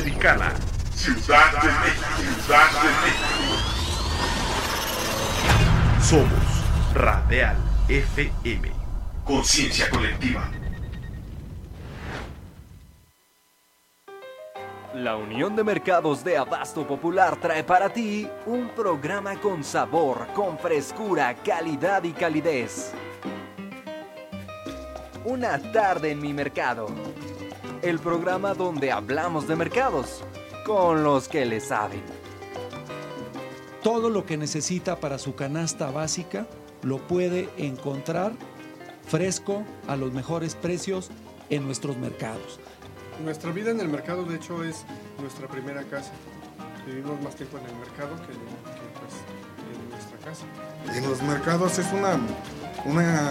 Ciudad de México, Ciudad de México. Somos Radial FM, conciencia colectiva. La Unión de Mercados de Abasto Popular trae para ti un programa con sabor, con frescura, calidad y calidez. Una tarde en mi mercado. El programa donde hablamos de mercados con los que le saben. Todo lo que necesita para su canasta básica lo puede encontrar fresco a los mejores precios en nuestros mercados. Nuestra vida en el mercado, de hecho, es nuestra primera casa. Vivimos más tiempo en el mercado que, que, pues, en nuestra casa. En los mercados es una, una,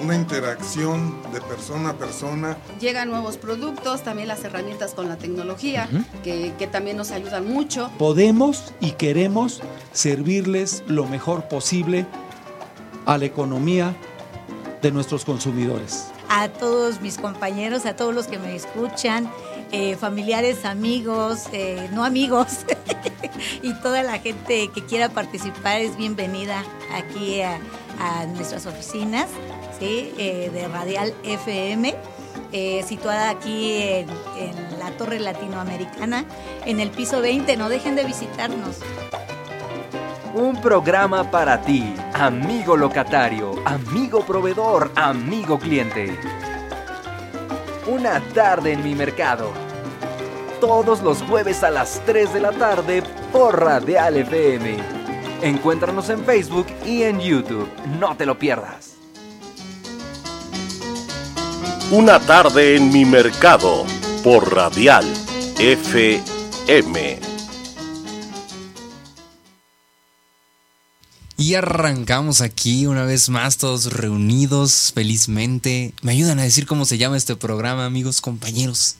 una interacción de persona a persona. Llegan nuevos productos, también las herramientas con la tecnología, que, que también nos ayudan mucho. Podemos y queremos servirles lo mejor posible a la economía de nuestros consumidores. A todos mis compañeros, a todos los que me escuchan, eh, familiares, amigos, eh, no amigos, y toda la gente que quiera participar es bienvenida aquí a, a nuestras oficinas ¿sí? Eh, de Radial FM. eh, situada aquí en, en la Torre Latinoamericana, en el piso 20. No dejen de visitarnos. Un programa para ti, amigo locatario, amigo proveedor, amigo cliente. Una tarde en mi mercado. Todos los jueves a las 3 de la tarde por Radial FM. Encuéntranos en Facebook y en YouTube. No te lo pierdas. Una tarde en mi mercado por Radial FM. Y arrancamos aquí una vez más, todos reunidos felizmente. ¿Me ayudan a decir cómo se llama este programa, amigos, compañeros?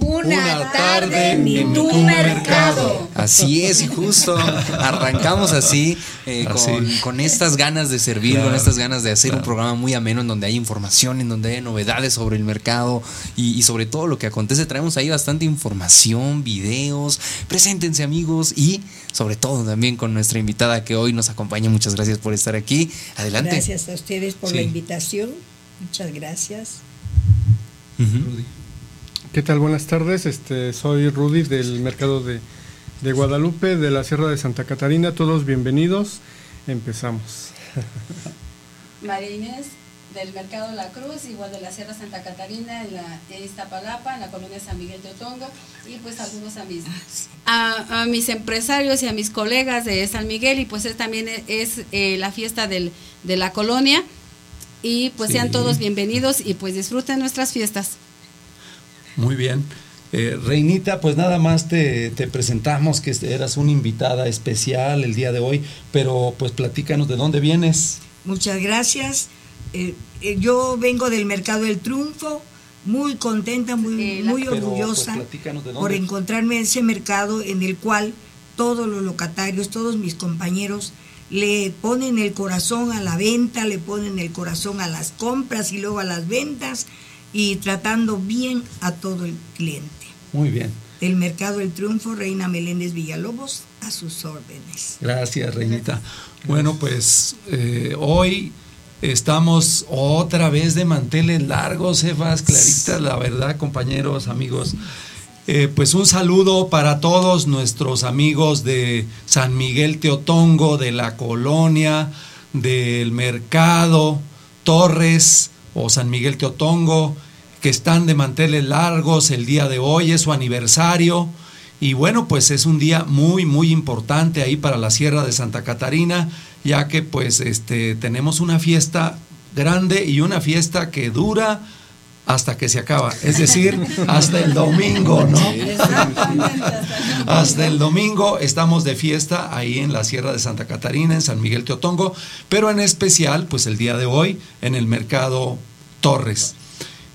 Una, tarde en tu mercado. Así es, y justo arrancamos así, eh, Así. Con, con estas ganas de servir, Claro, con estas ganas de hacer un programa muy ameno en donde hay información, en donde hay novedades sobre el mercado y, y sobre todo lo que acontece. Traemos ahí bastante información, videos. Preséntense, amigos, y sobre todo también con nuestra invitada que hoy nos acompaña. Muchas gracias por estar aquí. Adelante. Gracias a ustedes por la invitación. Muchas gracias. Ujú. ¿Qué tal? Buenas tardes. Este, soy Rudy del mercado de, de Guadalupe, de la Sierra de Santa Catarina. Todos bienvenidos. Empezamos. María Inés, del Mercado La Cruz, igual de la Sierra Santa Catarina, en la en Iztapalapa, en la colonia San Miguel de Otongo, y pues algunos a mis, a, a mis empresarios y a mis colegas de San Miguel, y pues es, también es eh, la fiesta del, de la colonia, y pues Sí. sean todos bienvenidos y pues disfruten nuestras fiestas. Muy bien. Eh, Reinita, pues nada más te, te presentamos que eras una invitada especial el día de hoy, pero pues platícanos de dónde vienes. Muchas gracias. Eh, eh, yo vengo del Mercado del Triunfo, muy contenta, muy, Eh, la- muy Pero, pues, orgullosa por encontrarme en ese mercado en el cual todos los locatarios, todos mis compañeros le ponen el corazón a la venta, le ponen el corazón a las compras y luego a las ventas y tratando bien a todo el cliente. Muy bien. Del Mercado del Triunfo, Reina Meléndez Villalobos, a sus órdenes. Gracias, Reinita. Bueno, pues eh, hoy estamos otra vez de manteles largos, Evas, Clarita, la verdad, compañeros, amigos. Eh, pues un saludo para todos nuestros amigos de San Miguel Teotongo, de la colonia, del mercado, Torres o San Miguel Teotongo, que están de manteles largos el día de hoy, es su aniversario. Y bueno, pues es un día muy, muy importante ahí para la Sierra de Santa Catarina, ya que pues este, tenemos una fiesta grande y una fiesta que dura hasta que se acaba, es decir, hasta el domingo, ¿no? Hasta el domingo estamos de fiesta ahí en la Sierra de Santa Catarina, en San Miguel Teotongo, pero en especial, pues el día de hoy, en el mercado Torres.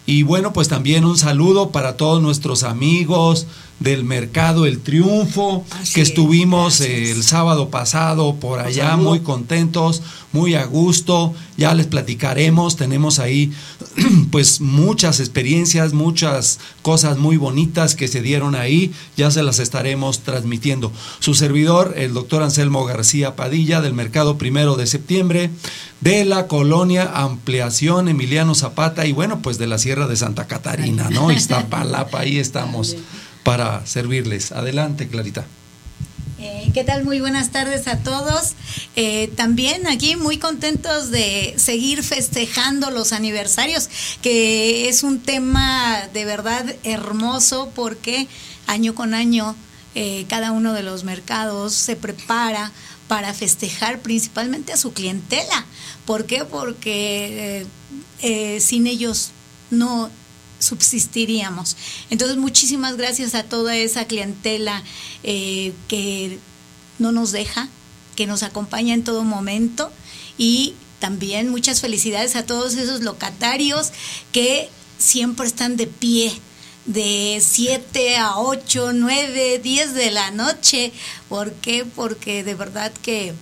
Y bueno, pues también un saludo para todos nuestros amigos del mercado El Triunfo, Así que es, estuvimos el sábado pasado por allá muy contentos, muy a gusto, ya les platicaremos, tenemos ahí pues muchas experiencias, muchas cosas muy bonitas que se dieron ahí, ya se las estaremos transmitiendo. Su servidor, el doctor Anselmo García Padilla, del Mercado Primero de Septiembre, de la colonia Ampliación Emiliano Zapata y bueno, pues de la Sierra de Santa Catarina, ¿no? Iztapalapa, ahí estamos para servirles. Adelante, Clarita. Eh, ¿Qué tal? Muy buenas tardes a todos. Eh, también aquí muy contentos de seguir festejando los aniversarios, que es un tema de verdad hermoso porque año con año eh, cada uno de los mercados se prepara para festejar principalmente a su clientela. ¿Por qué? Porque sin ellos no subsistiríamos. Entonces, muchísimas gracias a toda esa clientela eh, que no nos deja, que nos acompaña en todo momento y también muchas felicidades a todos esos locatarios que siempre están de pie de 7 a 8, 9, 10 de la noche. ¿Por qué? Porque de verdad que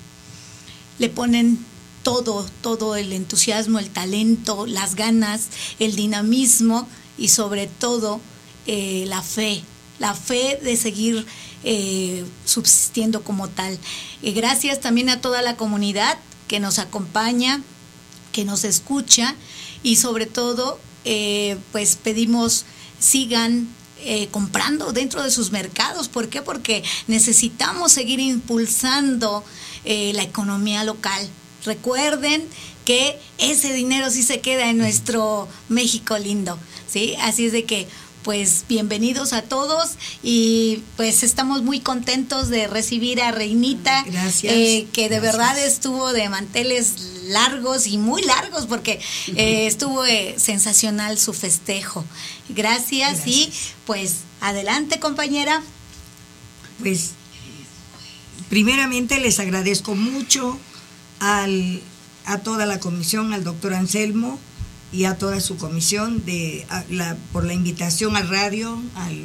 le ponen todo, todo el entusiasmo, el talento, las ganas, el dinamismo y sobre todo eh, la fe, la fe de seguir eh, subsistiendo como tal. Gracias también a toda la comunidad que nos acompaña, que nos escucha y sobre todo eh, pues pedimos sigan comprando dentro de sus mercados. ¿Por qué? Porque necesitamos seguir impulsando la economía local. Recuerden que ese dinero sí se queda en nuestro México lindo, ¿sí? Así es de que, pues, bienvenidos a todos y pues estamos muy contentos de recibir a Reinita, Gracias. eh, que de Gracias. verdad estuvo de manteles largos y muy largos porque eh, estuvo eh, sensacional su festejo. Gracias, y pues adelante compañera. Pues primeramente les agradezco mucho al, a toda la comisión, al doctor Anselmo y a toda su comisión de, la- por la invitación al radio, al,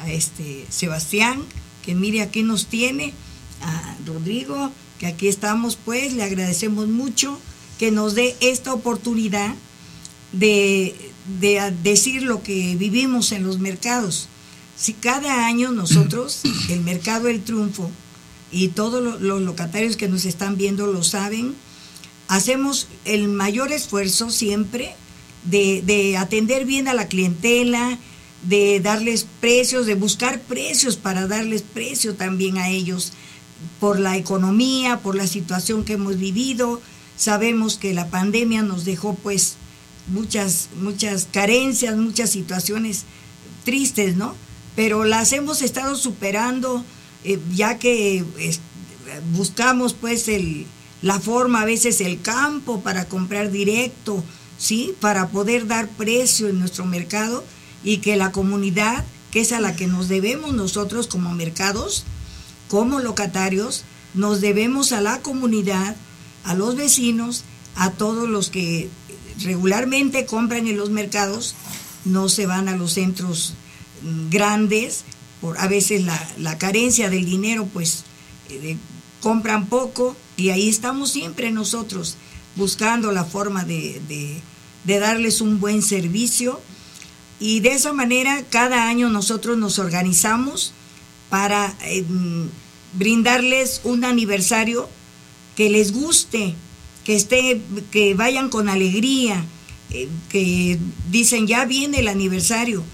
a este Sebastián, que mire aquí nos tiene, a Rodrigo, que aquí estamos pues, le agradecemos mucho que nos dé esta oportunidad de, de decir lo que vivimos en los mercados. Si cada año nosotros, el mercado El Triunfo, y todos lo- los locatarios que nos están viendo lo saben, hacemos el mayor esfuerzo siempre de, de atender bien a la clientela, de darles precios, de buscar precios para darles precio también a ellos por la economía, por la situación que hemos vivido. Sabemos que la pandemia nos dejó pues muchas, muchas carencias, muchas situaciones tristes, ¿no? Pero las hemos estado superando eh, ya que es- buscamos pues el, la forma, a veces el campo para comprar directo, ¿sí? Para poder dar precio en nuestro mercado y que la comunidad, que es a la que nos debemos nosotros como mercados, como locatarios, nos debemos a la comunidad, a los vecinos, a todos los que regularmente compran en los mercados, no se van a los centros grandes, por a veces la, la carencia del dinero, pues eh, compran poco y ahí estamos siempre nosotros buscando la forma de, de- darles un buen servicio y de esa manera cada año nosotros nos organizamos para eh, brindarles un aniversario que les guste, que esté, que vayan con alegría, eh, que dicen ya viene el aniversario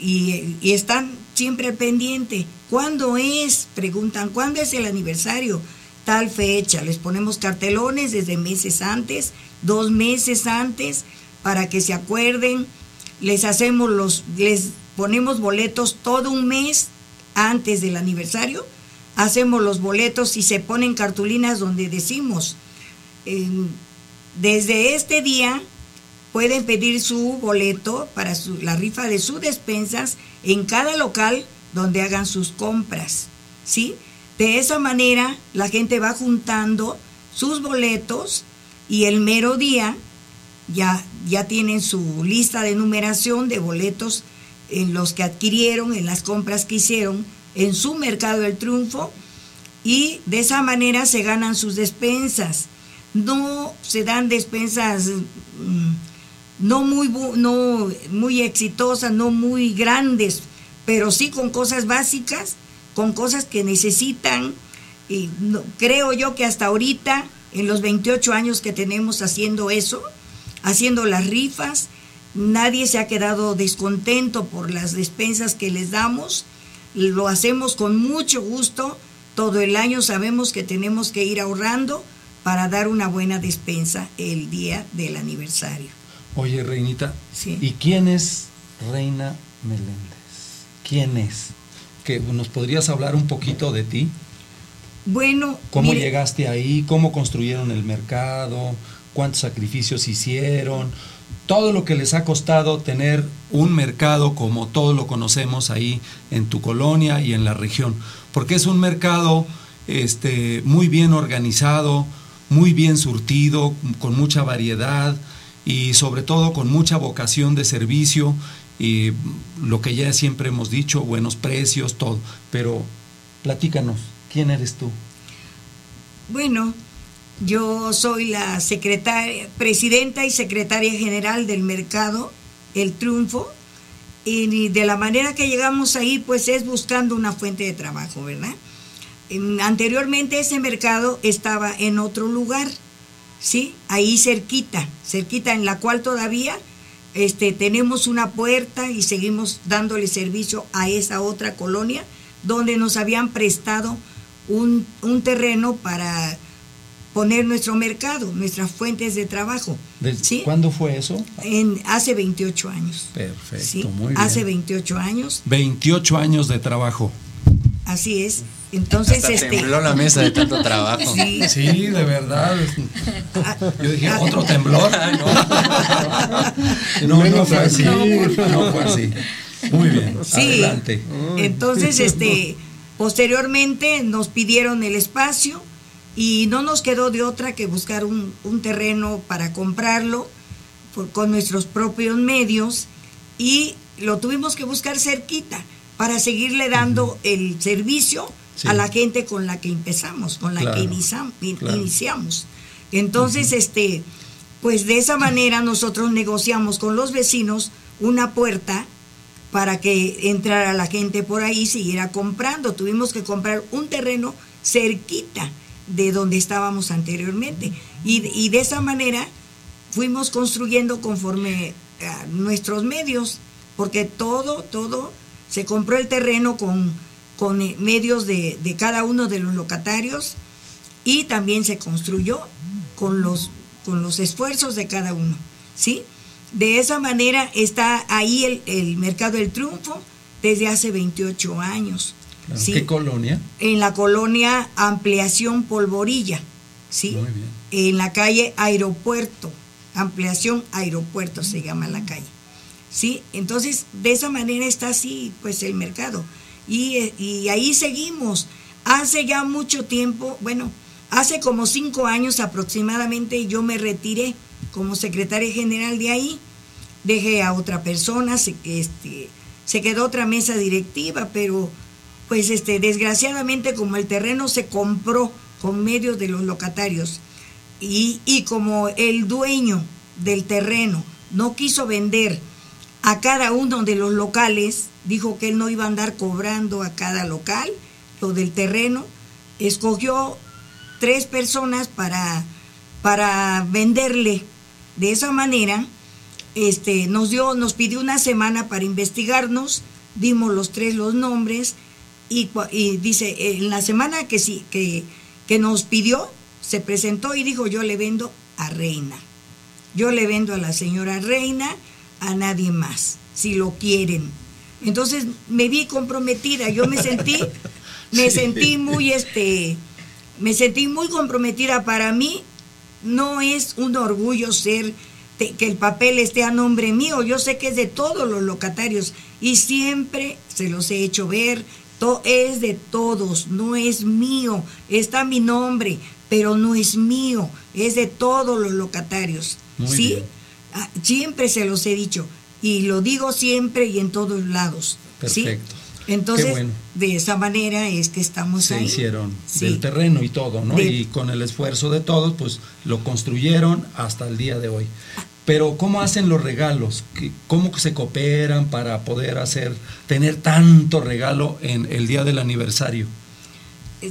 y, y están siempre al pendiente. ¿Cuándo es? Preguntan, ¿cuándo es el aniversario? Tal fecha. Les ponemos cartelones desde meses antes, dos meses antes, para que se acuerden. Les hacemos los, les ponemos boletos todo un mes antes del aniversario. Hacemos los boletos y se ponen cartulinas donde decimos, eh, desde este día pueden pedir su boleto para su- la rifa de sus despensas en cada local donde hagan sus compras, ¿sí? De esa manera la gente va juntando sus boletos y el mero día ya, ya tienen su lista de numeración de boletos en los que adquirieron, en las compras que hicieron en su mercado del triunfo y de esa manera se ganan sus despensas. No se dan despensas mm, no muy, no muy exitosas, no muy grandes, pero sí con cosas básicas, con cosas que necesitan. Y creo yo que hasta ahorita, en los 28 años que tenemos haciendo eso, haciendo las rifas, nadie se ha quedado descontento por las despensas que les damos. Lo hacemos con mucho gusto. Todo el año sabemos que tenemos que ir ahorrando para dar una buena despensa el día del aniversario. Oye, Reinita, ¿y quién es Reina Meléndez? ¿Quién es? ¿Que ¿Nos podrías hablar un poquito de ti? Bueno. ¿Cómo llegaste ahí? ¿Cómo construyeron el mercado? ¿Cuántos sacrificios hicieron? Todo lo que les ha costado tener un mercado como todos lo conocemos ahí en tu colonia y en la región. Porque es un mercado este, muy bien organizado, muy bien surtido, con mucha variedad y sobre todo con mucha vocación de servicio y lo que ya siempre hemos dicho, buenos precios, todo. Pero platícanos, ¿quién eres tú? Bueno, yo soy la secretaria, presidenta y secretaria general del mercado El Triunfo. Y de la manera que llegamos ahí, pues es buscando una fuente de trabajo, ¿verdad? Anteriormente ese mercado estaba en otro lugar, ¿sí? Ahí cerquita, cerquita en la cual todavía este, tenemos una puerta y seguimos dándole servicio a esa otra colonia donde nos habían prestado un, terreno para poner nuestro mercado, nuestras fuentes de trabajo. ¿sí? ¿Cuándo fue eso? En, hace 28 años. Perfecto, muy bien. Hace 28 años. 28 años de trabajo. Así es. Entonces, Hasta este. Tembló la mesa de tanto trabajo. Sí, de verdad. Yo dije, ¿otro temblor? No, no, fue así. No fue así. Muy bien. Adelante. Entonces, este. Posteriormente nos pidieron el espacio y no nos quedó de otra que buscar un, terreno para comprarlo con nuestros propios medios y lo tuvimos que buscar cerquita para seguirle dando el servicio a la gente con la que empezamos, con la que iniciamos. Entonces, este, pues de esa manera nosotros negociamos con los vecinos una puerta para que entrara la gente por ahí y siguiera comprando. Tuvimos que comprar un terreno cerquita de donde estábamos anteriormente. Y, y de esa manera fuimos construyendo conforme a nuestros medios, porque todo, todo se compró el terreno con, con medios de, cada uno de los locatarios y también se construyó con los, con los esfuerzos de cada uno. ¿sí? De esa manera está ahí el, Mercado del Triunfo desde hace 28 años. ¿Qué colonia? En la colonia Ampliación Polvorilla, ¿sí? Muy bien. En la calle Aeropuerto, Ampliación Aeropuerto se llama la calle. ¿sí? Entonces, de esa manera está así, pues, el mercado. Y, y, ahí seguimos. Hace ya mucho tiempo, bueno, hace como cinco años aproximadamente yo me retiré como secretaria general de ahí. Dejé a otra persona, se, este, se quedó otra mesa directiva, pero pues este, desgraciadamente como el terreno se compró con medios de los locatarios y, y como el dueño del terreno no quiso vender a cada uno de los locales, dijo que él no iba a andar cobrando a cada local lo del terreno, escogió tres personas para, para venderle. De esa manera, este, nos dio, nos pidió una semana para investigarnos, dimos los tres los nombres y, dice, en la semana que sí, que, que nos pidió, se presentó y dijo, yo le vendo a Reina. Yo le vendo a la señora Reina a nadie más, si lo quieren. Entonces me vi comprometida, yo me sentí, me sentí muy, este, me sentí muy comprometida. Para mí no es un orgullo ser que el papel esté a nombre mío, yo sé que es de todos los locatarios y siempre se los he hecho ver, es de todos, no es mío, está mi nombre, pero no es mío, es de todos los locatarios. ¿Sí? Ah, siempre se los he dicho. Y lo digo siempre y en todos lados. ¿sí? Perfecto. Entonces, Qué bueno. de esa manera es que estamos se ahí. hicieron Sí. del terreno y todo, ¿no? De- Y con el esfuerzo de todos, pues lo construyeron hasta el día de hoy. Pero ¿cómo hacen los regalos? ¿Qué- ¿Cómo se cooperan para poder hacer, tener tanto regalo en el día del aniversario?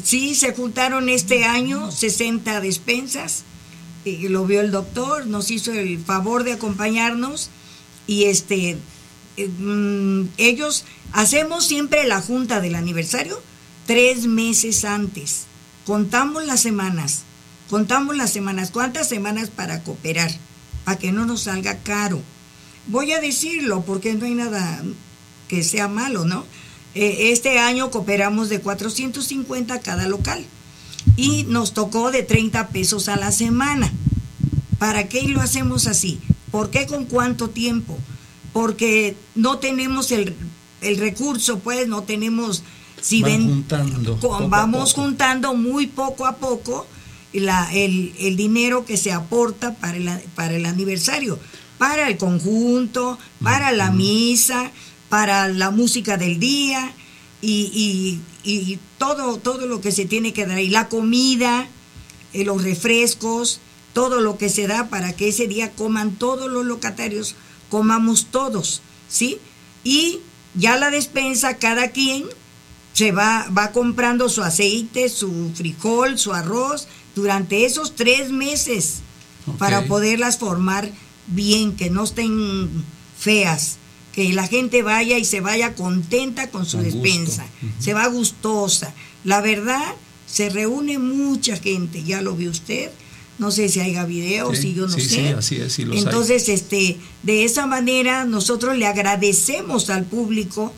Sí, se juntaron este año 60 despensas. y lo vio el doctor, nos hizo el favor de acompañarnos y este eh, mm, ellos hacemos siempre la junta del aniversario tres meses antes. Contamos las semanas, contamos las semanas, cuántas semanas para cooperar, para que no nos salga caro. Voy a decirlo porque no hay nada que sea malo, ¿no? Eh, este año cooperamos de 450 cada local y nos tocó de 30 pesos a la semana. ¿Para qué lo hacemos así? ¿Por qué con cuánto tiempo? Porque no tenemos el, el recurso, pues no tenemos... Si Van ven, juntando. con- vamos juntando muy poco a poco la- el, el dinero que se aporta para el, para el aniversario, para el conjunto, para la misa, para la música del día y, y- y todo, todo lo que se tiene que dar, y la comida, eh, los refrescos, todo lo que se da para que ese día coman todos los locatarios, comamos todos, ¿sí? Y ya la despensa, cada quien se va, va comprando su aceite, su frijol, su arroz, durante esos tres meses, para poderlas formar bien, que no estén feas, que la gente vaya y se vaya contenta con su Con despensa, se va gustosa. La verdad, se reúne mucha gente, ya lo vio usted, no sé si haya videos, Sí, si yo no sí, sé. sí, así es, sí los hay. Entonces, este, de esa manera nosotros le agradecemos al público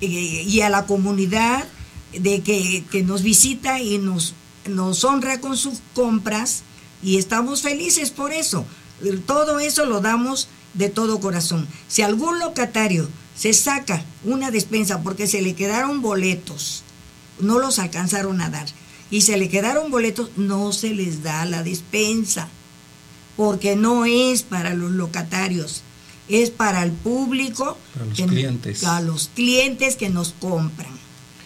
eh, y a la comunidad de que, que nos visita y nos, nos honra con sus compras y estamos felices por eso. Todo eso lo damos de todo corazón. Si algún locatario se saca una despensa porque se le quedaron boletos, no los alcanzaron a dar, y se le quedaron boletos, no se les da la despensa porque no es para los locatarios, es para el público, Para los que- clientes. a los clientes que nos compran.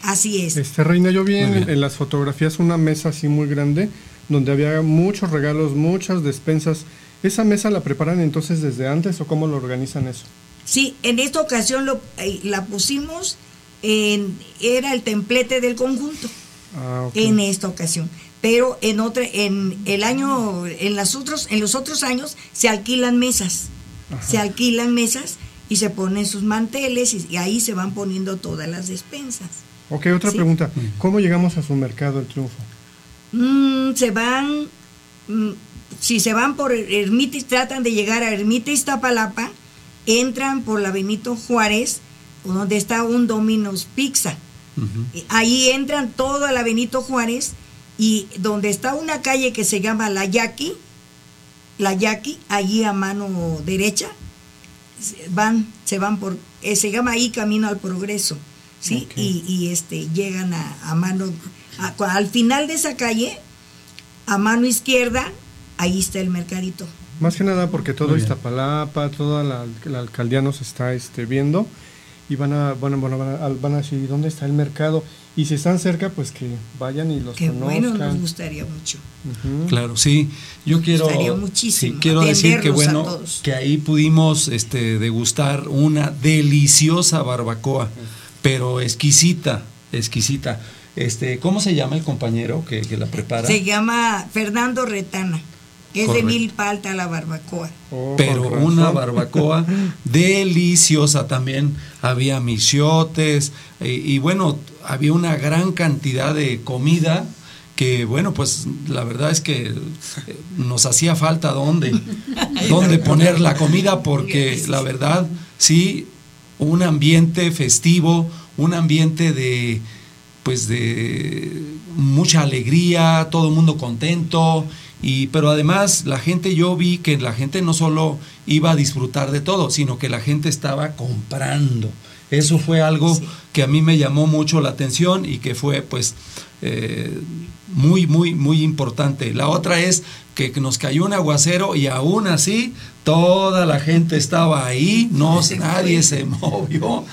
Así es. Este Reina, yo vi en las fotografías una mesa así muy grande donde había muchos regalos, muchas despensas. ¿Esa mesa la preparan entonces desde antes o cómo lo organizan eso? Sí, en esta ocasión lo, eh, la pusimos en, era el templete del conjunto, Ah, en esta ocasión. Pero en otra, en el año, en las otros, en los otros años se alquilan mesas, Ajá. se alquilan mesas y se ponen sus manteles y, y ahí se van poniendo todas las despensas. Ok, otra Sí. pregunta. ¿Cómo llegamos a su mercado, el triunfo? Mm, se van, mm, si se van por Ermita, y tratan de llegar a Ermita Iztapalapa, entran por la Benito Juárez, donde está un Domino's Pizza. Eh, Ahí entran todo a la Benito Juárez y donde está una calle que se llama La Yaqui, La Yaqui, allí a mano derecha, se van, se van por, eh, se llama ahí Camino al Progreso, ¿sí? Y, y, este, llegan a, a mano, a- al final de esa calle, a mano izquierda, ahí está el mercadito. Más que nada porque todo. Iztapalapa, toda la, la alcaldía nos está este, viendo y van a, van, a, van, a, van a decir dónde está el mercado. Y si están cerca, pues que vayan y los Qué conozcan. bueno, nos gustaría mucho. Claro, sí. Yo quiero, gustaría muchísimo sí, quiero decir que bueno, que ahí pudimos este, degustar una deliciosa barbacoa, pero exquisita, exquisita. Este, ¿cómo se llama el compañero que, que la prepara? Se llama Fernando Retana, es Correcto. de Milpalta la barbacoa. Oh, pero una barbacoa deliciosa también. Había michiotes eh, y bueno, había una gran cantidad de comida que bueno, pues la verdad es que eh, nos hacía falta dónde, dónde poner la comida porque la verdad sí, un ambiente festivo, un ambiente de pues de mucha alegría, todo el mundo contento y pero además la gente yo vi que la gente no solo iba a disfrutar de todo, sino que la gente estaba comprando. Eso fue algo que a mí me llamó mucho la atención y que fue pues eh, muy, muy, muy importante. La otra es que nos cayó un aguacero y aún así toda la gente estaba ahí, no nadie se movió.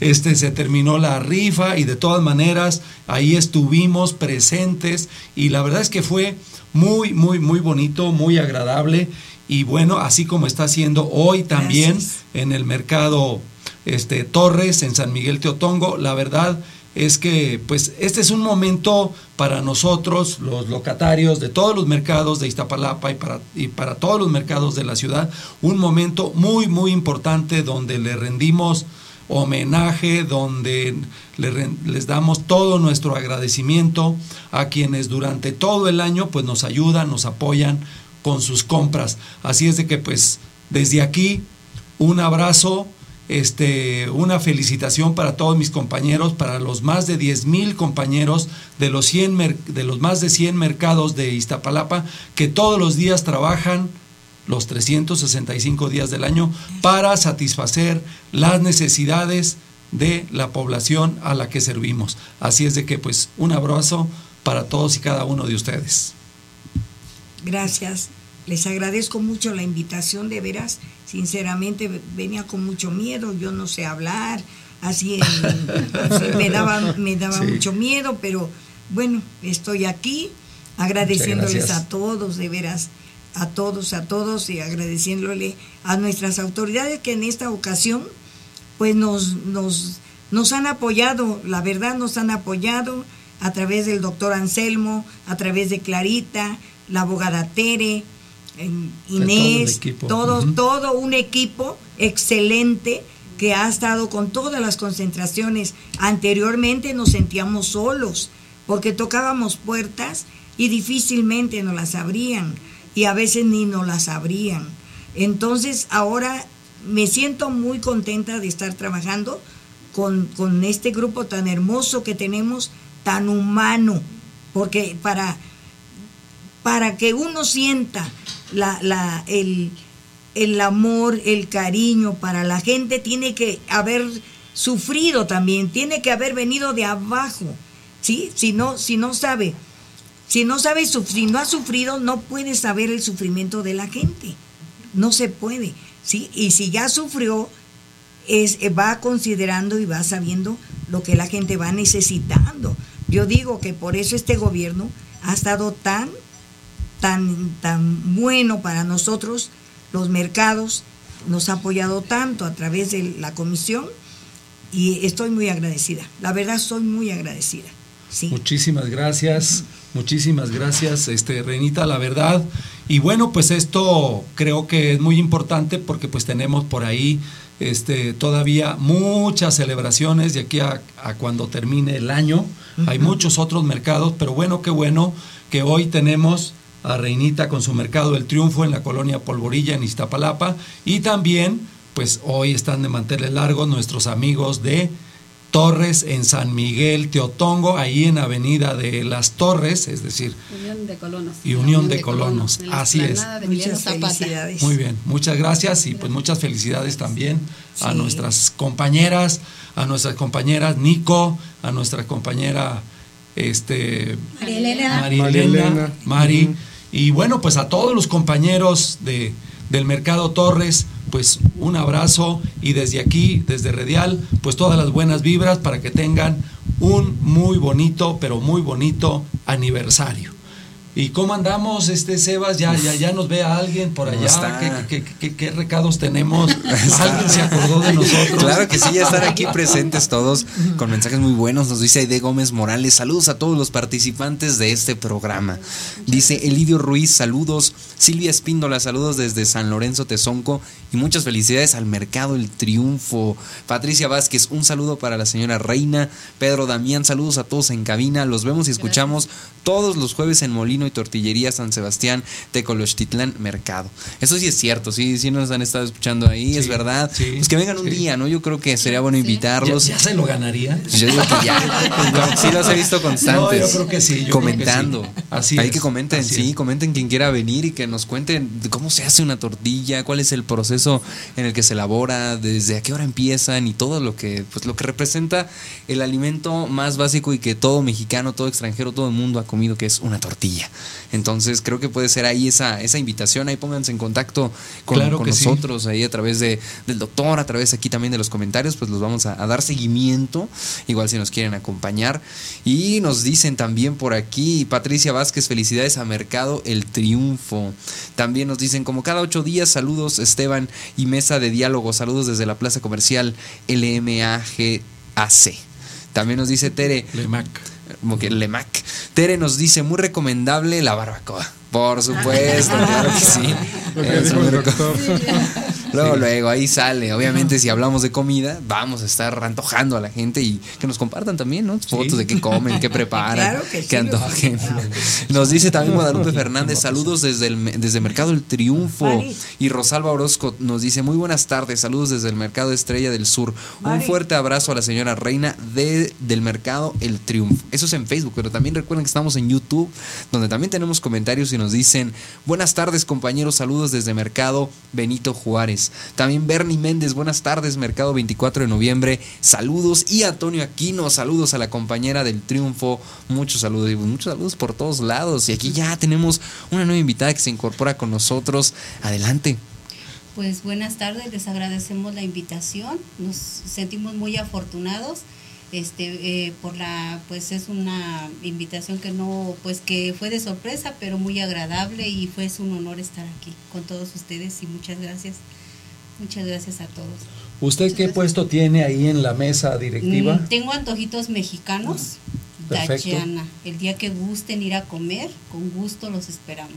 Este se terminó la rifa y de todas maneras ahí estuvimos presentes y la verdad es que fue muy muy muy bonito, muy agradable y bueno, así como está haciendo hoy también en el mercado este Torres en San Miguel Teotongo, la verdad es que pues este es un momento para nosotros, los locatarios de todos los mercados de Iztapalapa y para, y para todos los mercados de la ciudad, un momento muy, muy importante donde le rendimos homenaje, donde les damos todo nuestro agradecimiento a quienes durante todo el año pues nos ayudan, nos apoyan con sus compras. Así es de que pues desde aquí un abrazo este, una felicitación para todos mis compañeros, para los más de 10 mil compañeros de los, 100 de los más de 100 mercados de Iztapalapa que todos los días trabajan los 365 días del año para satisfacer las necesidades de la población a la que servimos. Así es de que pues un abrazo para todos y cada uno de ustedes. Gracias. Les agradezco mucho la invitación, de veras sinceramente venía con mucho miedo, yo no sé hablar, así me daba, me daba mucho miedo, pero bueno, estoy aquí agradeciéndoles a todos, de veras, a todos, a todos y agradeciéndole a nuestras autoridades que en esta ocasión pues nos, nos, nos han apoyado, la verdad nos han apoyado a través del doctor Anselmo, a través de Clarita, la abogada Tere, Inés, todo, todo, un equipo excelente que ha estado con todas las concentraciones. Anteriormente nos sentíamos solos porque tocábamos puertas y difícilmente nos las abrían y a veces ni nos las abrían. Entonces ahora me siento muy contenta de estar trabajando con, con este grupo tan hermoso que tenemos, tan humano, porque para, para que uno sienta la, la, el, el amor, el cariño para la gente tiene que haber sufrido también, tiene que haber venido de abajo, ¿sí? Si no, si no sabe, si no sabe, si no ha sufrido, no puede saber el sufrimiento de la gente, no se puede, ¿sí? Y si ya sufrió, es, va considerando y va sabiendo lo que la gente va necesitando. Yo digo que por eso este gobierno ha estado tan tan, tan bueno para nosotros, los mercados, nos ha apoyado tanto a través de la comisión y estoy muy agradecida. La verdad, soy muy agradecida. Sí. Muchísimas gracias, muchísimas gracias, este, Renita, la verdad. Y bueno, pues esto creo que es muy importante porque pues tenemos por ahí este, todavía muchas celebraciones de aquí a, cuando termine el año. Hay muchos otros mercados, pero bueno, qué bueno que hoy tenemos a Reinita con su Mercado del Triunfo en la colonia Polvorilla en Iztapalapa y también pues hoy están de manteles largos nuestros amigos de Torres en San Miguel, Teotongo, ahí en Avenida de las Torres, es decir, Unión de Colonos. Y Unión, de, Colonos, así es. Muchas felicidades. Muy bien, muchas gracias y pues muchas felicidades también a nuestras compañeras, a nuestras compañeras Nico, a nuestra compañera este María Elena, Mari. Y bueno, pues a todos los compañeros de, del Mercado Torres, pues un abrazo y desde aquí, desde Redial, pues todas las buenas vibras para que tengan un muy bonito, pero muy bonito aniversario. ¿Y cómo andamos, este Sebas? Ya, ya, ya nos ve a alguien por allá. ¿Qué, recados tenemos? ¿Alguien se acordó de nosotros? Claro que sí, ya están aquí presentes todos con mensajes muy buenos. Nos dice Aide Gómez Morales. Saludos a todos los participantes de este programa. Dice Elidio Ruiz, saludos. Silvia Espíndola, saludos desde San Lorenzo Tezonco. Y muchas felicidades al Mercado El Triunfo. Patricia Vázquez, un saludo para la señora Reina. Pedro Damián, saludos a todos en cabina. Los vemos y escuchamos todos los jueves en Molino Y Tortillería San Sebastián, Tecolochtitlán, Mercado. Eso sí es cierto, sí, sí nos han estado escuchando ahí, es verdad. sí, pues que vengan un sí. día, ¿no? Yo creo que sería bueno invitarlos. ¿Ya, ya se lo ganaría? Pues Yo digo que ya. No, sí los he visto constantes. No, yo creo que sí, yo creo que comentando. sí. Así Hay es, que comenten, así sí, es. comenten quien quiera venir y que nos cuenten de cómo se hace una tortilla, cuál es el proceso en el que se elabora, desde a qué hora empiezan y todo lo que, pues lo que representa el alimento más básico y que todo mexicano, todo extranjero, todo el mundo ha comido, que es una tortilla. Entonces creo que puede ser ahí esa, esa invitación, ahí pónganse en contacto con, Claro con que sí. nosotros, ahí a través de, del doctor, a través aquí también de los comentarios, pues los vamos a, a dar seguimiento, igual si nos quieren acompañar. Y nos dicen también por aquí, Patricia Vázquez, felicidades a Mercado El Triunfo. También nos dicen, como cada ocho días, saludos Esteban y mesa de diálogo, saludos desde la plaza comercial LMAGAC. También nos dice Tere, Lemac. Como que Lemac. Tere nos dice, muy recomendable la barbacoa. Por supuesto, claro que sí. Lo que Es dijo el doctor. Luego, luego, ahí sale. Obviamente, si hablamos de comida, vamos a estar antojando a la gente y que nos compartan también, ¿no? Fotos de qué comen, qué preparan, Claro que qué antojen. Nos dice también Guadalupe Fernández, saludos desde, el, desde Mercado El Triunfo. Y Rosalba Orozco nos dice, muy buenas tardes, saludos desde el Mercado Estrella del Sur. Un fuerte abrazo a la señora Reina de, del Mercado El Triunfo. Eso es en Facebook, pero también recuerden que estamos en YouTube, donde también tenemos comentarios y nos dicen, buenas tardes compañeros, saludos desde Mercado Benito Juárez. También Bernie Méndez, buenas tardes, Mercado 24 de noviembre, saludos. Y Antonio Aquino, saludos a la compañera del Triunfo, muchos saludos, y muchos saludos por todos lados. Y aquí ya tenemos una nueva invitada que se incorpora con nosotros. Adelante. Pues buenas tardes, les agradecemos la invitación, nos sentimos muy afortunados, este, eh, por la, pues es una invitación que no, pues que fue de sorpresa, pero muy agradable y fue un honor estar aquí con todos ustedes y muchas gracias, muchas gracias a todos. ¿Usted qué puesto tiene ahí en la mesa directiva? Mm, tengo antojitos mexicanos, Perfecto. Tachana, el día que gusten ir a comer, con gusto los esperamos.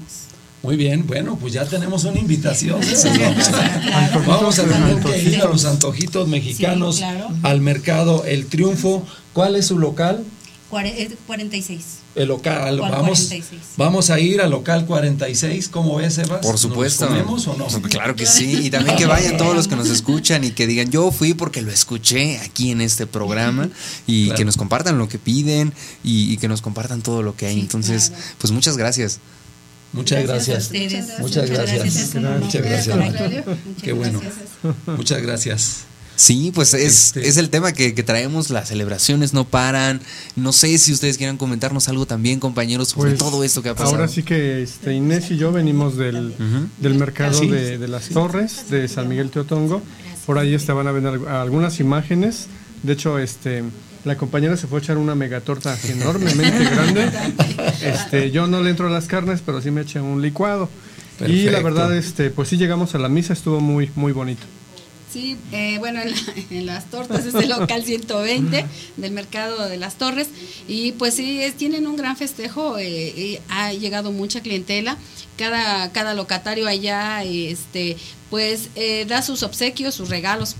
Muy bien, bueno, pues ya tenemos una invitación. Claro. Vamos a Antojitos, tener que ir a los antojitos mexicanos Sí, claro. al mercado El Triunfo. ¿Cuál es su local? Cuare- eh, 46. El local, ¿Cuál vamos, 46? vamos a ir al local 46, ¿cómo ves, Evas? Por supuesto. ¿Nos comemos o no? Claro que sí. Y también que vayan todos los que nos escuchan y que digan, yo fui porque lo escuché aquí en este programa y Claro. que nos compartan lo que piden y, y que nos compartan todo lo que hay. Sí, Entonces, claro. pues muchas gracias. Muchas gracias. Muchas gracias. un honor. Muchas gracias. Muchas Qué bueno. gracias. Muchas gracias. Sí, pues es, Este- es el tema que, que traemos, las celebraciones no paran. No sé si ustedes quieran comentarnos algo también, compañeros, sobre Pues, todo esto que ha pasado. Ahora sí que este, Inés y yo venimos del, del mercado Sí. de, de las Torres, de San Miguel Teotongo. Por ahí este, van a ver al- algunas imágenes. De hecho, este, la compañera se fue a echar una megatorta enormemente grande. Este, yo no le entro a las carnes, pero sí me eché un licuado. Y la verdad, este, pues sí llegamos a la misa, estuvo muy, muy bonito. Sí, eh, bueno, en, la- en las tortas es el local 120 del mercado de las torres. Y pues sí, es- tienen un gran festejo, eh, y ha llegado mucha clientela, cada, cada locatario allá este pues eh, da sus obsequios, sus regalos,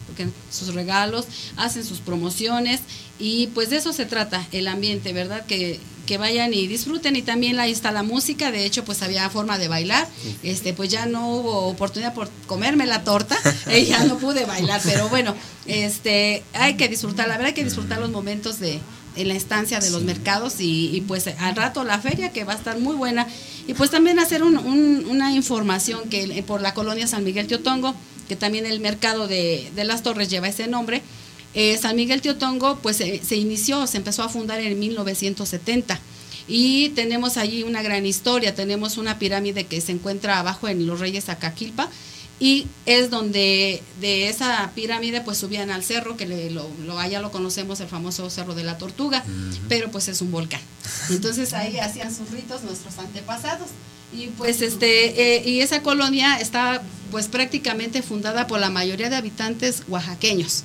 sus regalos, hacen sus promociones. Y pues de eso se trata, el ambiente, ¿verdad? Que, que vayan y disfruten. Y también ahí está la música, de hecho pues había forma de bailar, este pues ya no hubo oportunidad por comerme la torta, eh, ya no pude bailar, pero bueno, este hay que disfrutar, la verdad hay que disfrutar los momentos de en la estancia de los mercados. Y, y, pues al rato la feria que va a estar muy buena. Y pues también hacer un- un- una información que eh, por la colonia San Miguel Teotongo, que también el mercado de, de las torres lleva ese nombre, eh, San Miguel Teotongo pues se, se inició, se empezó a fundar en 1970 y tenemos allí una gran historia, tenemos una pirámide que se encuentra abajo en Los Reyes Acaquilpa y es donde de esa pirámide pues subían al cerro que le- lo, lo- allá lo conocemos el famoso cerro de la tortuga pero pues es un volcán. Entonces ahí hacían sus ritos nuestros antepasados. Y pues este eh, y esa colonia está pues prácticamente fundada por la mayoría de habitantes oaxaqueños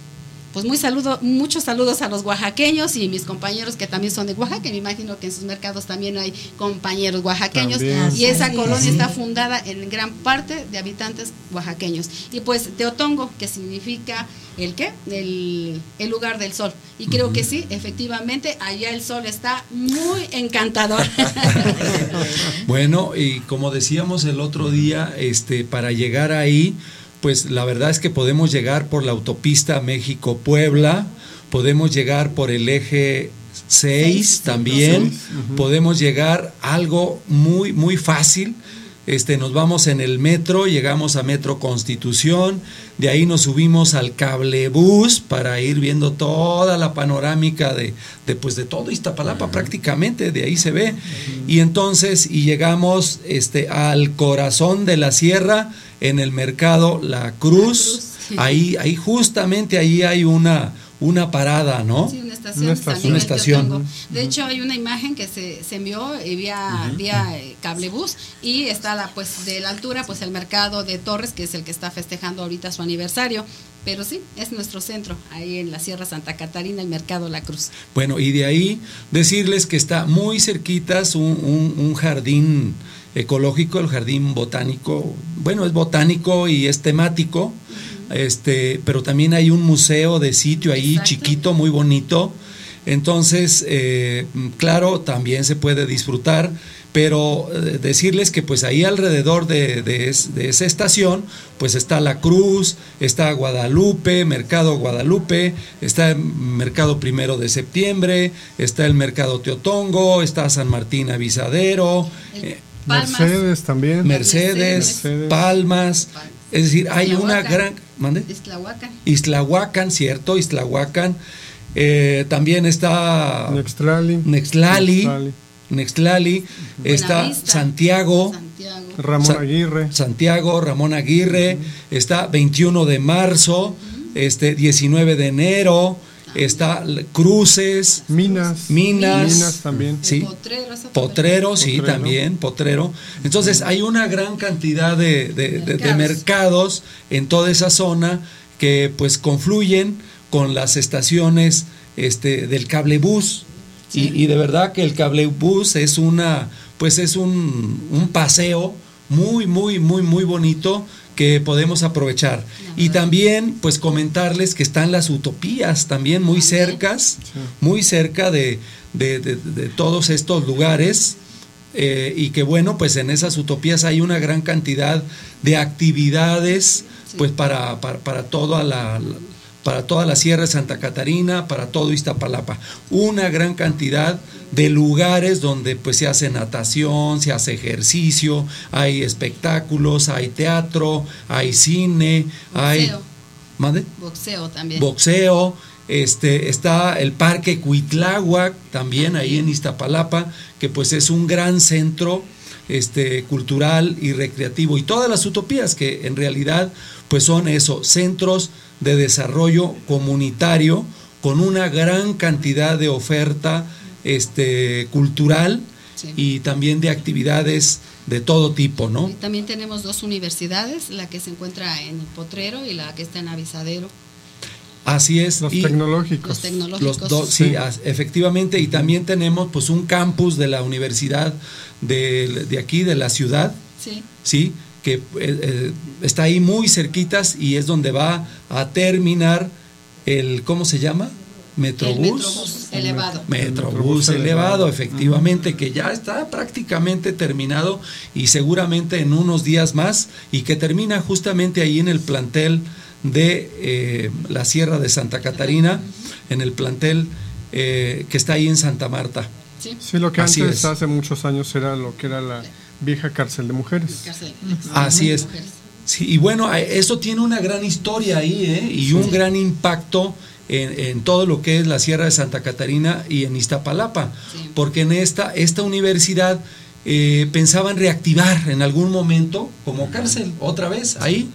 pues muy saludo, muchos saludos a los oaxaqueños y mis compañeros que también son de Oaxaca. Me imagino que en sus mercados también hay compañeros oaxaqueños. También. Y esa colonia es. está fundada en gran parte de habitantes oaxaqueños. Y pues Teotongo, que significa el qué? El, el lugar del sol. Y creo que sí, efectivamente, allá el sol está muy encantador. Bueno, y como decíamos el otro día, este, para llegar ahí, pues la verdad es que podemos llegar por la autopista México-Puebla, podemos llegar por el eje 6 también, podemos llegar algo muy, muy fácil. Este, nos vamos en el metro, llegamos a Metro Constitución, de ahí nos subimos al cablebús para ir viendo toda la panorámica de, de, pues, de todo Iztapalapa prácticamente, de ahí se ve. Y entonces, y llegamos este, al corazón de la sierra, en el mercado La Cruz, ahí, ahí justamente ahí hay una, una parada, ¿no? Sí, una estación. Una San estación. Miguel Una estación. Teotongo. De hecho, hay una imagen que se, se envió eh, vía, vía eh, cablebús y está la, pues de la altura, pues el mercado de Torres, que es el que está festejando ahorita su aniversario. Pero sí, es nuestro centro, ahí en la Sierra Santa Catarina, el Mercado La Cruz. Bueno, y de ahí decirles que está muy cerquitas un, un- un jardín ecológico, el jardín botánico, bueno, es botánico y es temático, este, pero también hay un museo de sitio ahí Exacto. chiquito, muy bonito. Entonces, eh, claro, también se puede disfrutar, pero eh, decirles que pues ahí alrededor de, de es- de esa estación, pues está La Cruz, está Guadalupe, Mercado Guadalupe, está el Mercado Primero de Septiembre, está el Mercado Teotongo, está San Martín Avisadero, El eh. Mercedes también. Mercedes, Mercedes. Palmas, es decir, hay una gran... ¿Mande? Iztlahuacan. Islahuacan, cierto, Islahuacan. Eh, también está. Nextlali, Nextlali. Nextlali, está Santiago, Santiago. Ramón Sa- Aguirre. Santiago, Ramón Aguirre, está 21 de marzo, este 19 de enero, está Cruces, Minas. Minas. Minas también. Sí. Potrero, sí, Potrero. también, Potrero. Entonces hay una gran cantidad de, de- de- de Mercados. mercados en toda esa zona que pues confluyen con las estaciones este, del cablebús. Sí. Y, y de verdad que el cablebús es una, pues es un, un paseo muy, muy, muy, muy bonito que podemos aprovechar. Y también, pues comentarles que están las utopías también muy cercas, muy cerca de, de- de- de todos estos lugares. eh, y que bueno, pues en esas utopías hay una gran cantidad de actividades, Sí. pues para, para, para toda la, para toda la Sierra de Santa Catarina, para todo Iztapalapa. Una gran cantidad de lugares donde pues se hace natación, se hace ejercicio, hay espectáculos, hay teatro, hay cine, hay Boxeo. ¿Mande? Boxeo también. boxeo, este, está el Parque Cuitláhuac, también ahí en Iztapalapa, que pues es un gran centro este, cultural y recreativo. Y todas las utopías que en realidad pues son eso, centros de desarrollo comunitario con una gran cantidad de oferta este, cultural Sí. y también de actividades de todo tipo, ¿no? Y También tenemos dos universidades, la que se encuentra en el Potrero y la que está en Avisadero. Así es. Los y- tecnológicos. Los tecnológicos. Los dos, sí, Sí. as- efectivamente, y también tenemos pues un campus de la universidad de, de aquí, de la ciudad, Sí. ¿sí? Que eh, eh, está ahí muy cerquitas y es donde va a terminar el, ¿cómo se llama? Metrobús. El Metrobús elevado. Metrobús Metrobús elevado, elevado. efectivamente, que ya está prácticamente terminado y seguramente en unos días más y que termina justamente ahí en el plantel de eh, la Sierra de Santa Catarina, en el plantel eh, que está ahí en Santa Marta. Sí. Sí, lo que Así antes, es. hace muchos años, era lo que era la vieja cárcel de mujeres. Cárcel. Así es. Mujeres. Sí, y bueno, a- eso tiene una gran historia ahí, ¿eh? Y un gran impacto en, en todo lo que es la Sierra de Santa Catarina y en Iztapalapa. Sí. Porque en esta, esta universidad eh, pensaban reactivar en algún momento como cárcel, otra vez, ahí.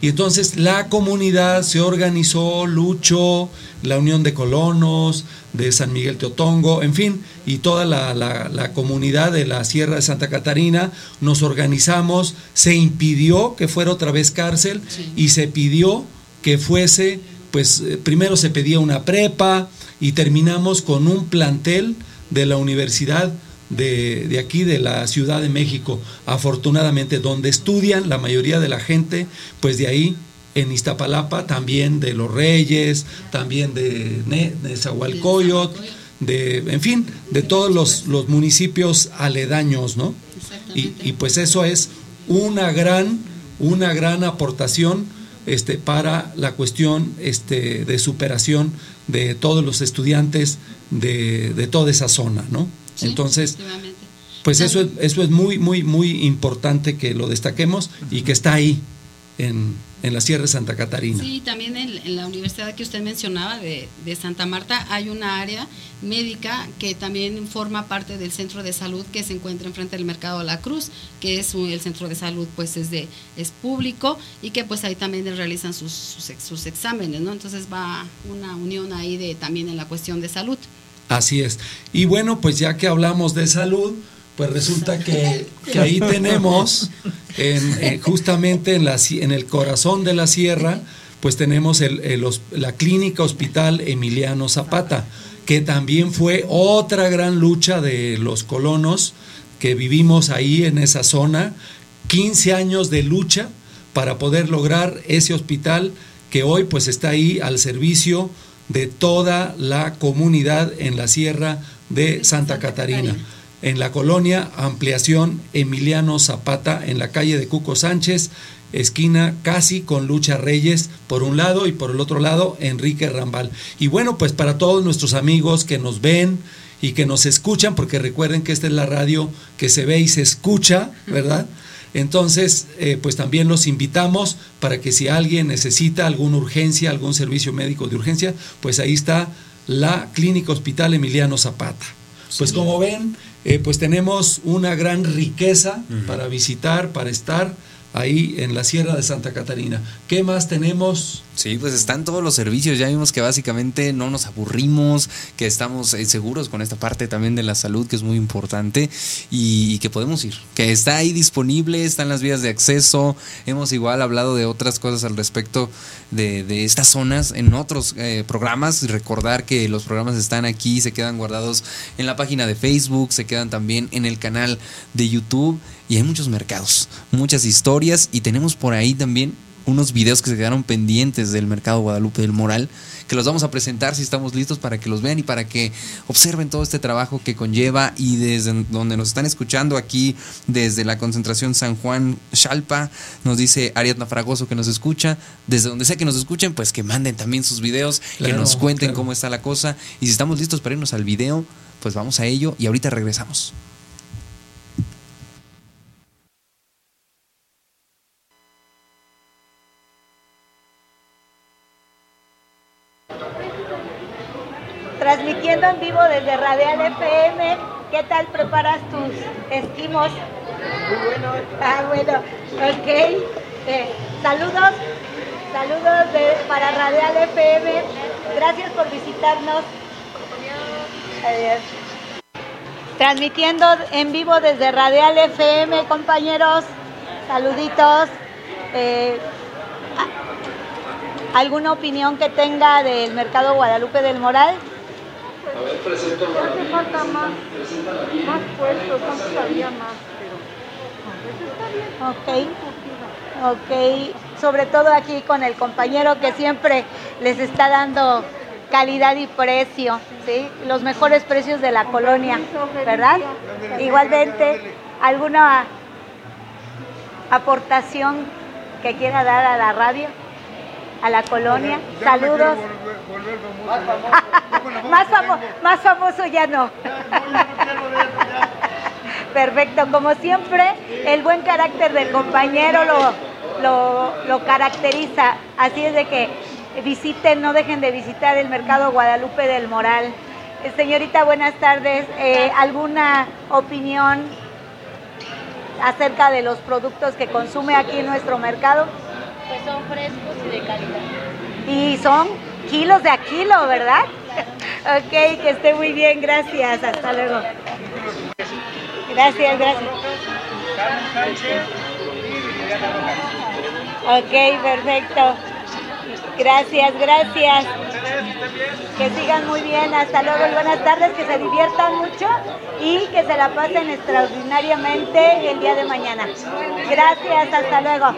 Y entonces la comunidad se organizó, luchó, la Unión de Colonos, de San Miguel Teotongo, en fin, y toda la, la- la comunidad de la Sierra de Santa Catarina nos organizamos, se impidió que fuera otra vez cárcel Sí. y se pidió que fuese pues eh, primero se pedía una prepa y terminamos con un plantel de la Universidad de, de, aquí, de la Ciudad de México, afortunadamente, donde estudian la mayoría de la gente, pues de ahí en Iztapalapa, también de Los Reyes, también de Nezahualcóyotl, de, en fin, de todos los, los municipios aledaños, ¿no? Y, y, pues eso es una gran, una gran aportación este, para la cuestión este, de superación de todos los estudiantes de, de toda esa zona, ¿no? Sí, Entonces, pues eso es, eso es muy, muy, muy importante que lo destaquemos y que está ahí en, en la Sierra de Santa Catarina. Sí, también en, en, la universidad que usted mencionaba de, de, Santa Marta hay una área médica que también forma parte del centro de salud que se encuentra enfrente del Mercado de la Cruz, que es un, el centro de salud pues es de es público y que pues ahí también realizan sus, sus, sus exámenes, ¿no? Entonces va una unión ahí de también en la cuestión de salud. Así es. Y bueno, pues ya que hablamos de salud, pues resulta que, ahí tenemos, en, en, justamente en, el corazón de la sierra, pues tenemos la clínica hospital Emiliano Zapata, que también fue otra gran lucha de los colonos que vivimos ahí en esa zona, 15 años de lucha para poder lograr ese hospital que hoy pues está ahí al servicio de toda la comunidad en la sierra de Santa Catarina en la colonia Ampliación Emiliano Zapata, en la calle de Cuco Sánchez, esquina casi con Lucha Reyes por un lado y por el otro lado Enrique Rambal. Y bueno, pues para todos nuestros amigos que nos ven y que nos escuchan, porque recuerden que esta es la radio que se ve y se escucha, ¿verdad? Entonces, eh, pues también los invitamos para que si alguien necesita alguna urgencia, algún servicio médico de urgencia, pues ahí está la Clínica Hospital Emiliano Zapata. Pues sí. como ven, eh, pues tenemos una gran riqueza uh -huh. para visitar, para estar ahí en la Sierra de Santa Catarina. ¿Qué más tenemos? Sí, pues están todos los servicios. Ya vimos que básicamente no nos aburrimos, que estamos eh, seguros con esta parte también de la salud, que es muy importante, y, que podemos ir. Que está ahí disponible, están las vías de acceso. Hemos igual hablado de otras cosas al respecto de, de estas zonas en otros eh, programas. Recordar que los programas están aquí, se quedan guardados en la página de Facebook, se quedan también en el canal de YouTube. Y hay muchos mercados, muchas historias, y tenemos por ahí también unos videos que se quedaron pendientes del mercado Guadalupe del Moral, que los vamos a presentar si estamos listos para que los vean y para que observen todo este trabajo que conlleva y desde donde nos están escuchando aquí desde la concentración San Juan Chalpa, nos dice Ariadna Fragoso que nos escucha, desde donde sea que nos escuchen, pues que manden también sus videos, claro, que nos cuenten claro. cómo está la cosa y si estamos listos para irnos al video, pues vamos a ello y ahorita regresamos. transmitiendo en vivo desde Radial FM. ¿Qué tal preparas tus esquimos? Muy bueno. Ah, bueno, ok. Eh, saludos, saludos de, para Radial FM. Gracias por visitarnos. Adiós. Transmitiendo en vivo desde Radial FM, compañeros. Saluditos. Eh, ¿Alguna opinión que tenga del mercado Guadalupe del Moral? A ver, presento la Hace falta más, más puestos, antes había más, pero está bien. Ok, ok, sobre todo aquí con el compañero que siempre les está dando calidad y precio, ¿sí? Los mejores precios de la colonia, ¿verdad? Igualmente, ¿alguna aportación que quiera dar a la radio? A la colonia. Ya Saludos. Volver, volver más, famoso, más famoso ya no. Perfecto, como siempre, el buen carácter del compañero lo, lo, lo, caracteriza. Así es de que visiten, no dejen de visitar el mercado Guadalupe del Moral. Eh, señorita, buenas tardes. Eh, ¿Alguna opinión acerca de los productos que consume aquí en nuestro mercado? Pues son frescos y de calidad. Y son kilos de a kilo, ¿verdad? ok, que esté muy bien, gracias. Hasta luego. Gracias, gracias. Ok, perfecto. Gracias, gracias. Que sigan muy bien. Hasta luego y buenas tardes. Que se diviertan mucho y que se la pasen extraordinariamente el día de mañana. Gracias, hasta luego.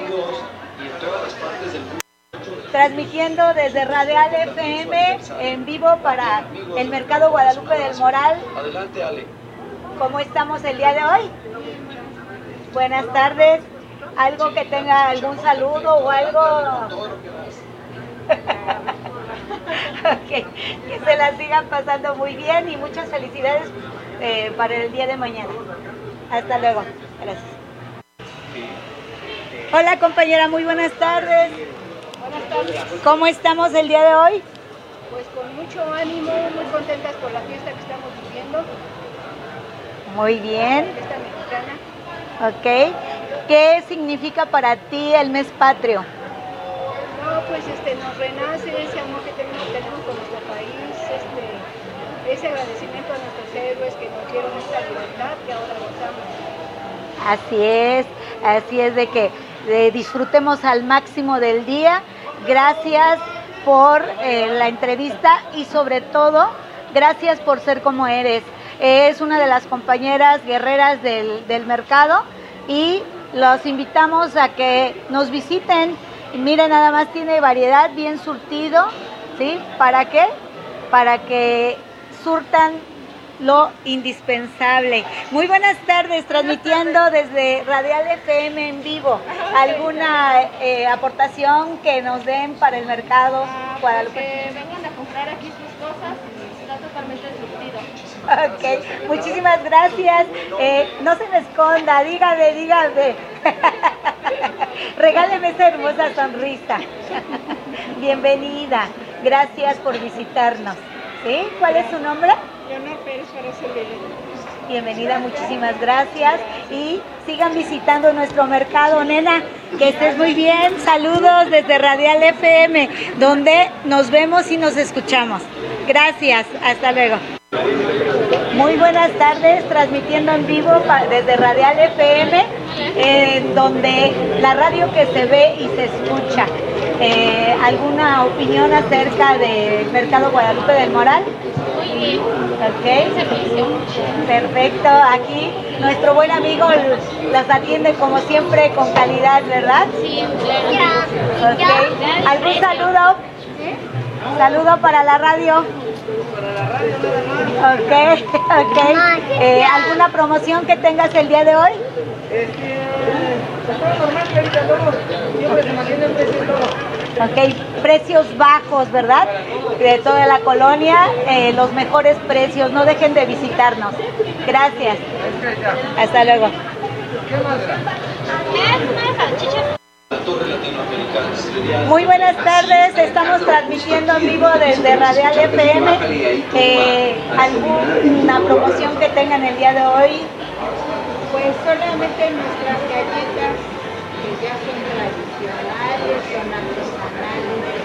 Transmitiendo desde Radial FM en vivo para el Mercado Guadalupe del Moral. Adelante, Ale. ¿Cómo estamos el día de hoy? Buenas tardes. ¿Algo que tenga algún saludo o algo? Ok, Que se la sigan pasando muy bien y muchas felicidades eh, para el día de mañana. Hasta luego. Gracias. Hola compañera, muy buenas tardes. Buenas tardes. ¿Cómo estamos el día de hoy? Pues con mucho ánimo, muy contentas por la fiesta que estamos viviendo, Muy bien. la fiesta mexicana. Ok. ¿Qué significa para ti el mes patrio? No, pues este, nos renace ese amor que tenemos, tenemos con nuestro país, este, ese agradecimiento a nuestros héroes que nos dieron esta libertad que ahora gozamos. Así es, así es de que eh, disfrutemos al máximo del día. Gracias por eh, la entrevista y sobre todo, gracias por ser como eres. Es una de las compañeras guerreras del, del mercado y los invitamos a que nos visiten. Miren, nada más tiene variedad bien surtido, ¿sí? ¿Para qué? Para que surtan lo indispensable. Muy buenas tardes, transmitiendo desde Radial FM en vivo. ¿Alguna eh, aportación que nos den para el mercado Guadalupe? Que vengan a comprar aquí sus cosas, está totalmente surtido. Ok, muchísimas gracias. Eh, no se me esconda, dígame, dígame. Regáleme esa hermosa sonrisa. Bienvenida. Gracias por visitarnos. ¿Sí? ¿Cuál es su nombre? Leonor Pérez para servirle. Bienvenida, muchísimas gracias. Y sigan visitando nuestro mercado, nena. Que estés muy bien. Saludos desde Radial FM, donde nos vemos y nos escuchamos. Gracias. Hasta luego. Muy buenas tardes, transmitiendo en vivo desde Radial FM, eh, donde la radio que se ve y se escucha. Eh, ¿Alguna opinión acerca del Mercado Guadalupe del Moral? Ok. Perfecto. Aquí nuestro buen amigo las atiende como siempre con calidad, ¿verdad? Sí, claro. Ok. ¿Algún saludo? Saludo para la radio. Ok, ok. Eh, ¿Alguna promoción que tengas el día de hoy? Ok, precios bajos, ¿verdad? De toda la colonia, eh, los mejores precios. No dejen de visitarnos. Gracias. Hasta luego. Muy buenas tardes, estamos transmitiendo en vivo desde Radial FM. Eh, ¿Alguna promoción que tengan el día de hoy? Pues solamente nuestras galletas que ya son tradicionales, son artesanales.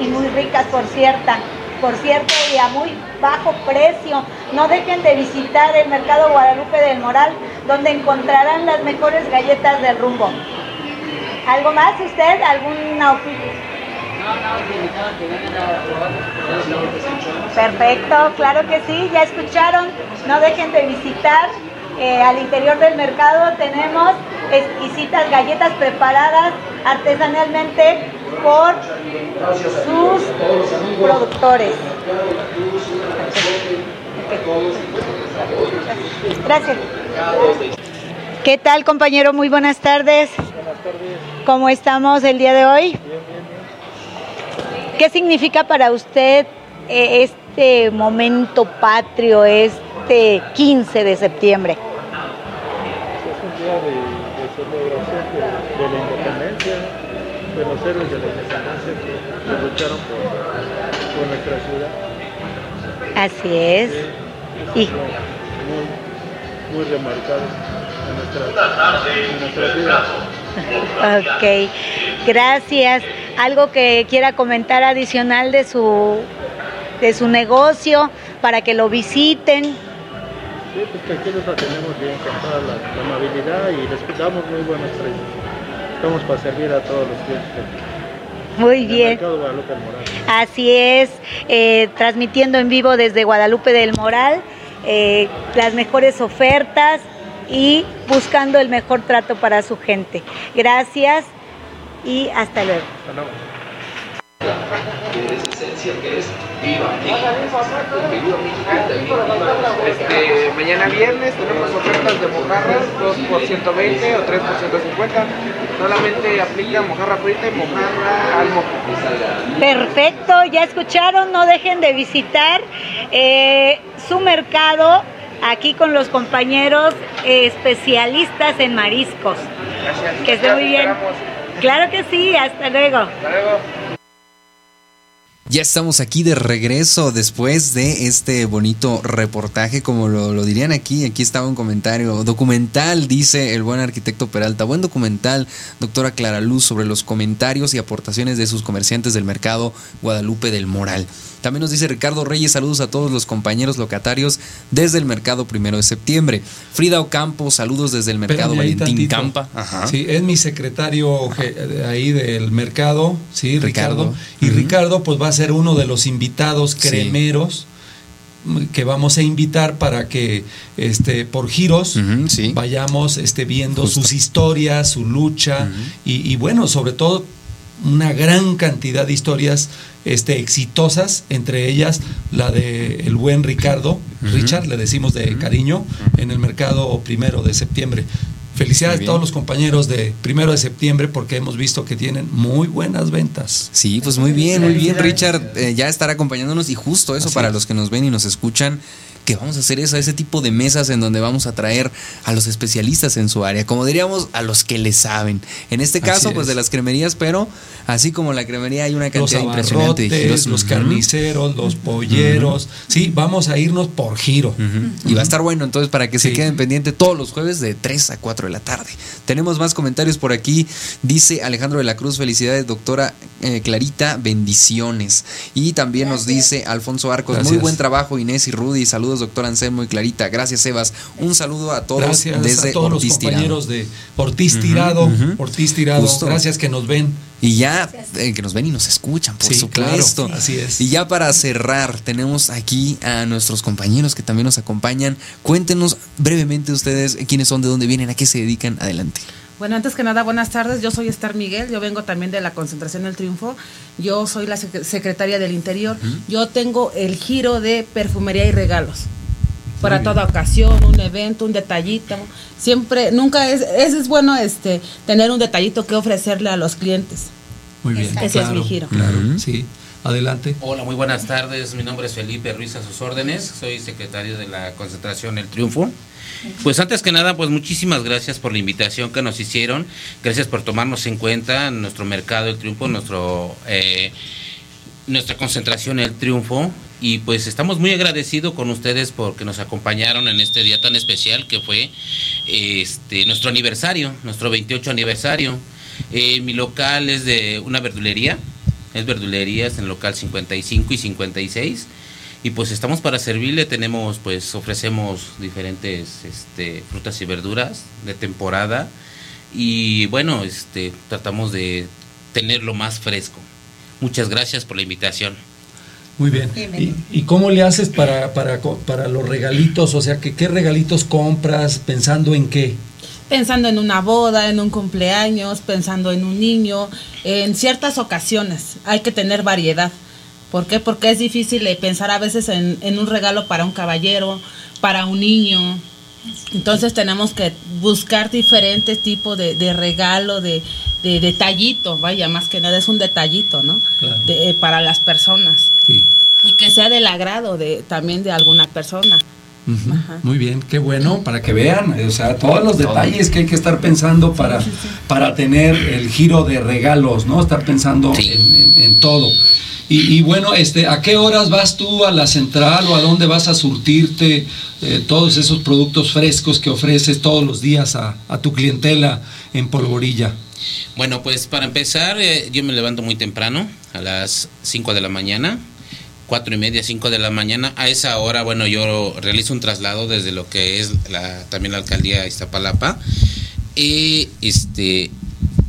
Y muy ricas por cierta, por cierto y a muy bajo precio. No dejen de visitar el mercado Guadalupe del Moral, donde encontrarán las mejores galletas del rumbo. ¿Algo más usted? ¿Alguna? Perfecto, claro que sí, ya escucharon, no dejen de visitar. Eh, al interior del mercado tenemos exquisitas galletas preparadas artesanalmente por sus productores. Gracias. ¿Qué tal compañero? Muy buenas tardes. ¿Cómo estamos el día de hoy? ¿Qué significa para usted eh, este momento patrio, este 15 de septiembre? De, de celebración de, de la independencia, de los héroes de la independencia que, que lucharon por, por nuestra ciudad. Así es. Es Y muy, muy remarcable en nuestra, en nuestra vida. Ok, gracias. ¿Algo que quiera comentar adicional de su, de su negocio para que lo visiten? Sí, pues que aquí los atendemos bien con toda la, amabilidad y les damos muy buenos precios. Estamos para servir a todos los clientes. Muy bien. Así es, eh, transmitiendo en vivo desde Guadalupe del Moral, eh, las mejores ofertas y buscando el mejor trato para su gente. Gracias y hasta luego. Hasta luego. Este, mañana viernes tenemos ofertas de mojarras, 2 por 120 o 3 por 150. Solamente aplica mojarra frita y mojarra al mojo. Perfecto, ya escucharon, no dejen de visitar eh, su mercado aquí con los compañeros eh, especialistas en mariscos. Gracias. Que esté muy bien. Claro que sí, hasta luego. Hasta luego. Ya estamos aquí de regreso después de este bonito reportaje, como lo, dirían aquí. Aquí estaba un comentario. Documental, dice el buen arquitecto Peralta. Buen documental, doctora Clara Luz, sobre los comentarios y aportaciones de sus comerciantes del mercado Guadalupe del Moral. También nos dice Ricardo Reyes, saludos a todos los compañeros locatarios desde el mercado primero de septiembre. Frida Ocampo, saludos desde el mercado Espérame Valentín tantito. Campa. Ajá. Sí, es mi secretario ahí del mercado, sí, Ricardo. Ricardo. Y. Ricardo pues va a ser uno de los invitados cremeros que vamos a invitar para que este por giros sí. vayamos este viendo Justo. sus historias, su lucha y, y bueno, sobre todo una gran cantidad de historias este, exitosas, entre ellas la de el buen Ricardo. Richard, le decimos de cariño, en el mercado primero de septiembre. Felicidades a todos los compañeros de primero de septiembre porque hemos visto que tienen muy buenas ventas. Sí, pues muy bien, muy bien. Richard. eh, ya estará acompañándonos y justo eso Así para es. los que nos ven y nos escuchan, que vamos a hacer eso, ese tipo de mesas en donde vamos a traer a los especialistas en su área, como diríamos, a los que le saben. En este Así caso, pues es. de las cremerías, pero así como la cremería hay una Los cantidad impresionante de giros. los carniceros, los polleros. Sí, vamos a irnos por giro. Y va a estar bueno, entonces, para que se queden pendientes todos los jueves de 3 a 4 de la tarde. Tenemos más comentarios por aquí. Dice Alejandro de la Cruz, felicidades, doctora eh, Clarita, bendiciones. Y también nos dice Alfonso Arcos, muy buen trabajo, Inés y Rudy. Saludos, doctor Anselmo y Clarita. Gracias, Sebas. Un saludo a todos Gracias desde a todos Ortiz los Tirado. compañeros de Ortiz Tirado, ujú. Ortiz Tirado. Justo. Gracias que nos ven. Y ya eh, que nos ven y nos escuchan, por Sí, supuesto. claro, así es. Y ya para cerrar, tenemos aquí a nuestros compañeros que también nos acompañan. Cuéntenos brevemente ustedes quiénes son, de dónde vienen, a qué se dedican. Adelante. Bueno, antes que nada, buenas tardes. Yo soy Esther Miguel. Yo vengo también de la Concentración del Triunfo. Yo soy la sec- secretaria del Interior. Yo tengo el giro de perfumería y regalos. Para toda ocasión, un evento, un detallito. Siempre, nunca es, es, es bueno este tener un detallito que ofrecerle a los clientes. Muy bien. Ese es mi giro. Claro, sí. Adelante. Hola, muy buenas tardes. Mi nombre es Felipe Ruiz a sus órdenes. Soy secretario de la concentración El Triunfo. Pues antes que nada, pues muchísimas gracias por la invitación que nos hicieron. Gracias por tomarnos en cuenta en nuestro mercado El Triunfo, nuestro eh, nuestra concentración El Triunfo. Y pues estamos muy agradecidos con ustedes porque nos acompañaron en este día tan especial que fue este nuestro aniversario, nuestro 28 aniversario. Eh, mi local es de una verdulería, es verdulerías en el local 55 y 56. Y pues estamos para servirle, tenemos, pues ofrecemos diferentes este, frutas y verduras de temporada. Y bueno, este, tratamos de tenerlo más fresco. Muchas gracias por la invitación. Muy bien. ¿Y, y cómo le haces para, para, para los regalitos? O sea, que, ¿qué regalitos compras? ¿Pensando en qué? Pensando en una boda, en un cumpleaños, pensando en un niño, en ciertas ocasiones. Hay que tener variedad. ¿Por qué? Porque es difícil pensar a veces en, en un regalo para un caballero, para un niño. Entonces tenemos que buscar diferentes tipos de, de regalo, de, de detallito, vaya, más que nada es un detallito, ¿no? Claro. De- eh, para las personas. Sí. Y que sea del agrado de, también de alguna persona. Muy bien, qué bueno, para que vean, o sea, todos los detalles que hay que estar pensando para, para tener el giro de regalos, ¿no? Estar pensando en, en- en todo. Y, y bueno, este, ¿a qué horas vas tú a la central o a dónde vas a surtirte eh, todos esos productos frescos que ofreces todos los días a, a tu clientela en Polvorilla? Bueno, pues para empezar, eh, yo me levanto muy temprano, a las 5 de la mañana, cuatro y media, 5 de la mañana. A esa hora, bueno, yo realizo un traslado desde lo que es la, también la alcaldía de Iztapalapa. Y este,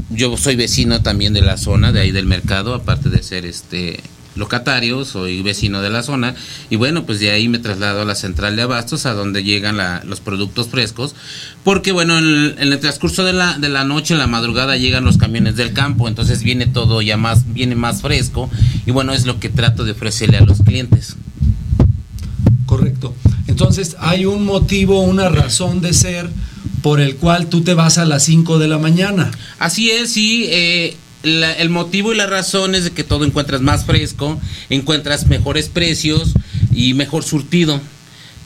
yo soy vecino también de la zona, de ahí del mercado, aparte de ser este locatario, soy vecino de la zona y bueno, pues de ahí me traslado a la central de abastos a donde llegan la- los productos frescos, porque bueno, en el, en el transcurso de la, de la noche, en la madrugada llegan los camiones del campo, entonces viene todo ya más, viene más fresco y bueno, es lo que trato de ofrecerle a los clientes. Correcto. Entonces hay un motivo, una razón de ser por el cual tú te vas a las 5 de la mañana. Así es, sí. eh, la- el motivo y la razón es de que todo encuentras más fresco, encuentras mejores precios y mejor surtido.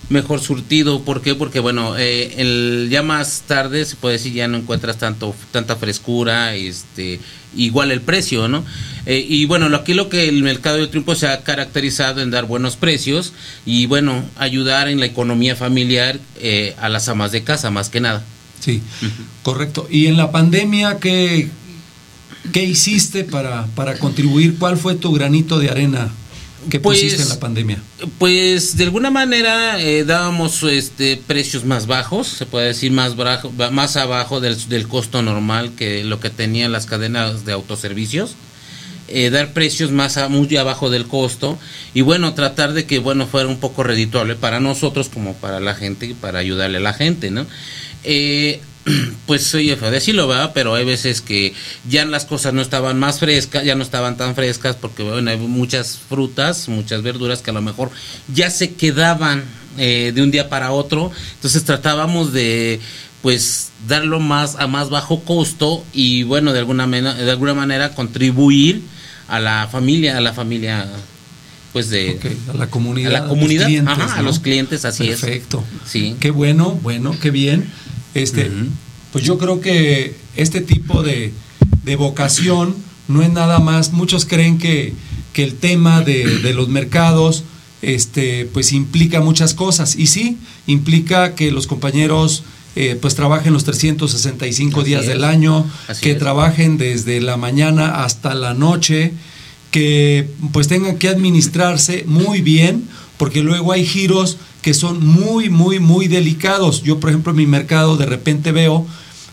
Mejor surtido, ¿por qué? Porque bueno, eh, el, ya más tarde se puede decir ya no encuentras tanto tanta frescura, este, igual el precio, ¿no? Eh, y bueno, aquí lo que el mercado del triunfo se ha caracterizado en dar buenos precios y bueno, ayudar en la economía familiar eh, a las amas de casa más que nada. Sí, correcto. ¿Y en la pandemia qué, qué hiciste para, para contribuir? ¿Cuál fue tu granito de arena que Pues, pusiste en la pandemia? Pues de alguna manera eh, dábamos este precios más bajos, se puede decir más bajo, más abajo del, del costo normal que lo que tenían las cadenas de autoservicios. eh, dar precios más a- muy abajo del costo y bueno tratar de que bueno fuera un poco redituable para nosotros como para la gente y para ayudarle a la gente no Eh, pues soy feo decirlo verdad pero hay veces que ya las cosas no estaban más frescas ya no estaban tan frescas porque bueno hay muchas frutas muchas verduras que a lo mejor ya se quedaban eh, de un día para otro. Entonces tratábamos de pues darlo más a más bajo costo y bueno de alguna manera de alguna manera contribuir a la familia a la familia pues de a la comunidad a la comunidad los clientes, ajá, a los clientes así Perfecto. es sí. Qué bueno, bueno, qué bien. Este, pues yo creo que este tipo de, de vocación no es nada más. Muchos creen que, que el tema de, de los mercados, este, pues implica muchas cosas. Y sí, implica que los compañeros eh, pues trabajen los 365 Así días es. del año, Así que es. trabajen desde la mañana hasta la noche, que pues tengan que administrarse muy bien, porque luego hay giros que son muy, muy, muy delicados. Yo, por ejemplo, en mi mercado de repente veo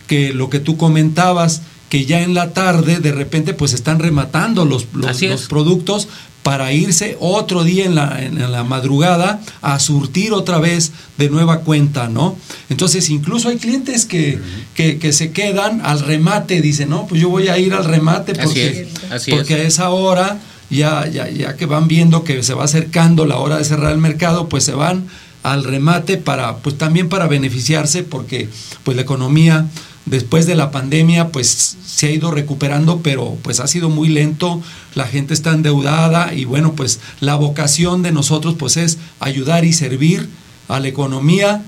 que lo que tú comentabas, que ya en la tarde de repente pues están rematando los, los, productos para irse otro día en la, en la madrugada a surtir otra vez de nueva cuenta, ¿no? Entonces incluso hay clientes que, que, que se quedan al remate, dicen, no, pues yo voy a ir al remate Así porque, es, así porque es. a esa hora, ya, ya, ya que van viendo que se va acercando la hora de cerrar el mercado, pues se van al remate para, pues también para beneficiarse, porque pues la economía después de la pandemia pues se ha ido recuperando, pero pues ha sido muy lento, la gente está endeudada y bueno, pues la vocación de nosotros pues es ayudar y servir a la economía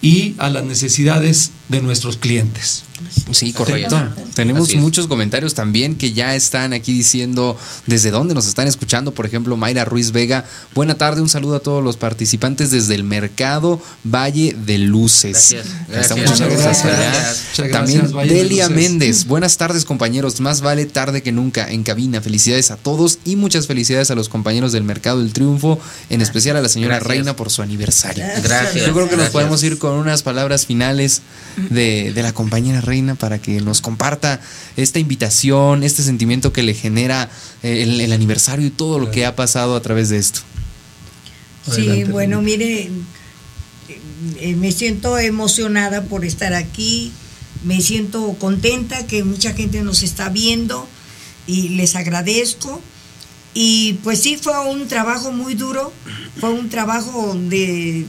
y a las necesidades de nuestros clientes. Sí, correcto. Tenemos muchos comentarios también que ya están aquí diciendo desde dónde nos están escuchando. Por ejemplo, Mayra Ruiz Vega. Buena tarde, un saludo a todos los participantes desde el mercado Valle de Luces. Gracias, Estamos gracias. muchas gracias gracias. También gracias, Valle de Delia. Méndez. Buenas tardes, compañeros. Más vale tarde que nunca en cabina. Felicidades a todos y muchas felicidades a los compañeros del Mercado del Triunfo, en especial a la señora Gracias. Reina por su aniversario. Gracias. Yo creo que nos podemos ir con unas palabras finales de, de la compañera Reina para que nos comparta esta invitación, este sentimiento que le genera eh, el, el aniversario y todo lo que ha pasado a través de esto. Sí, Adelante, bueno, mire, eh, me siento emocionada por estar aquí, me siento contenta que mucha gente nos está viendo y les agradezco. Y pues sí, fue un trabajo muy duro, fue un trabajo de,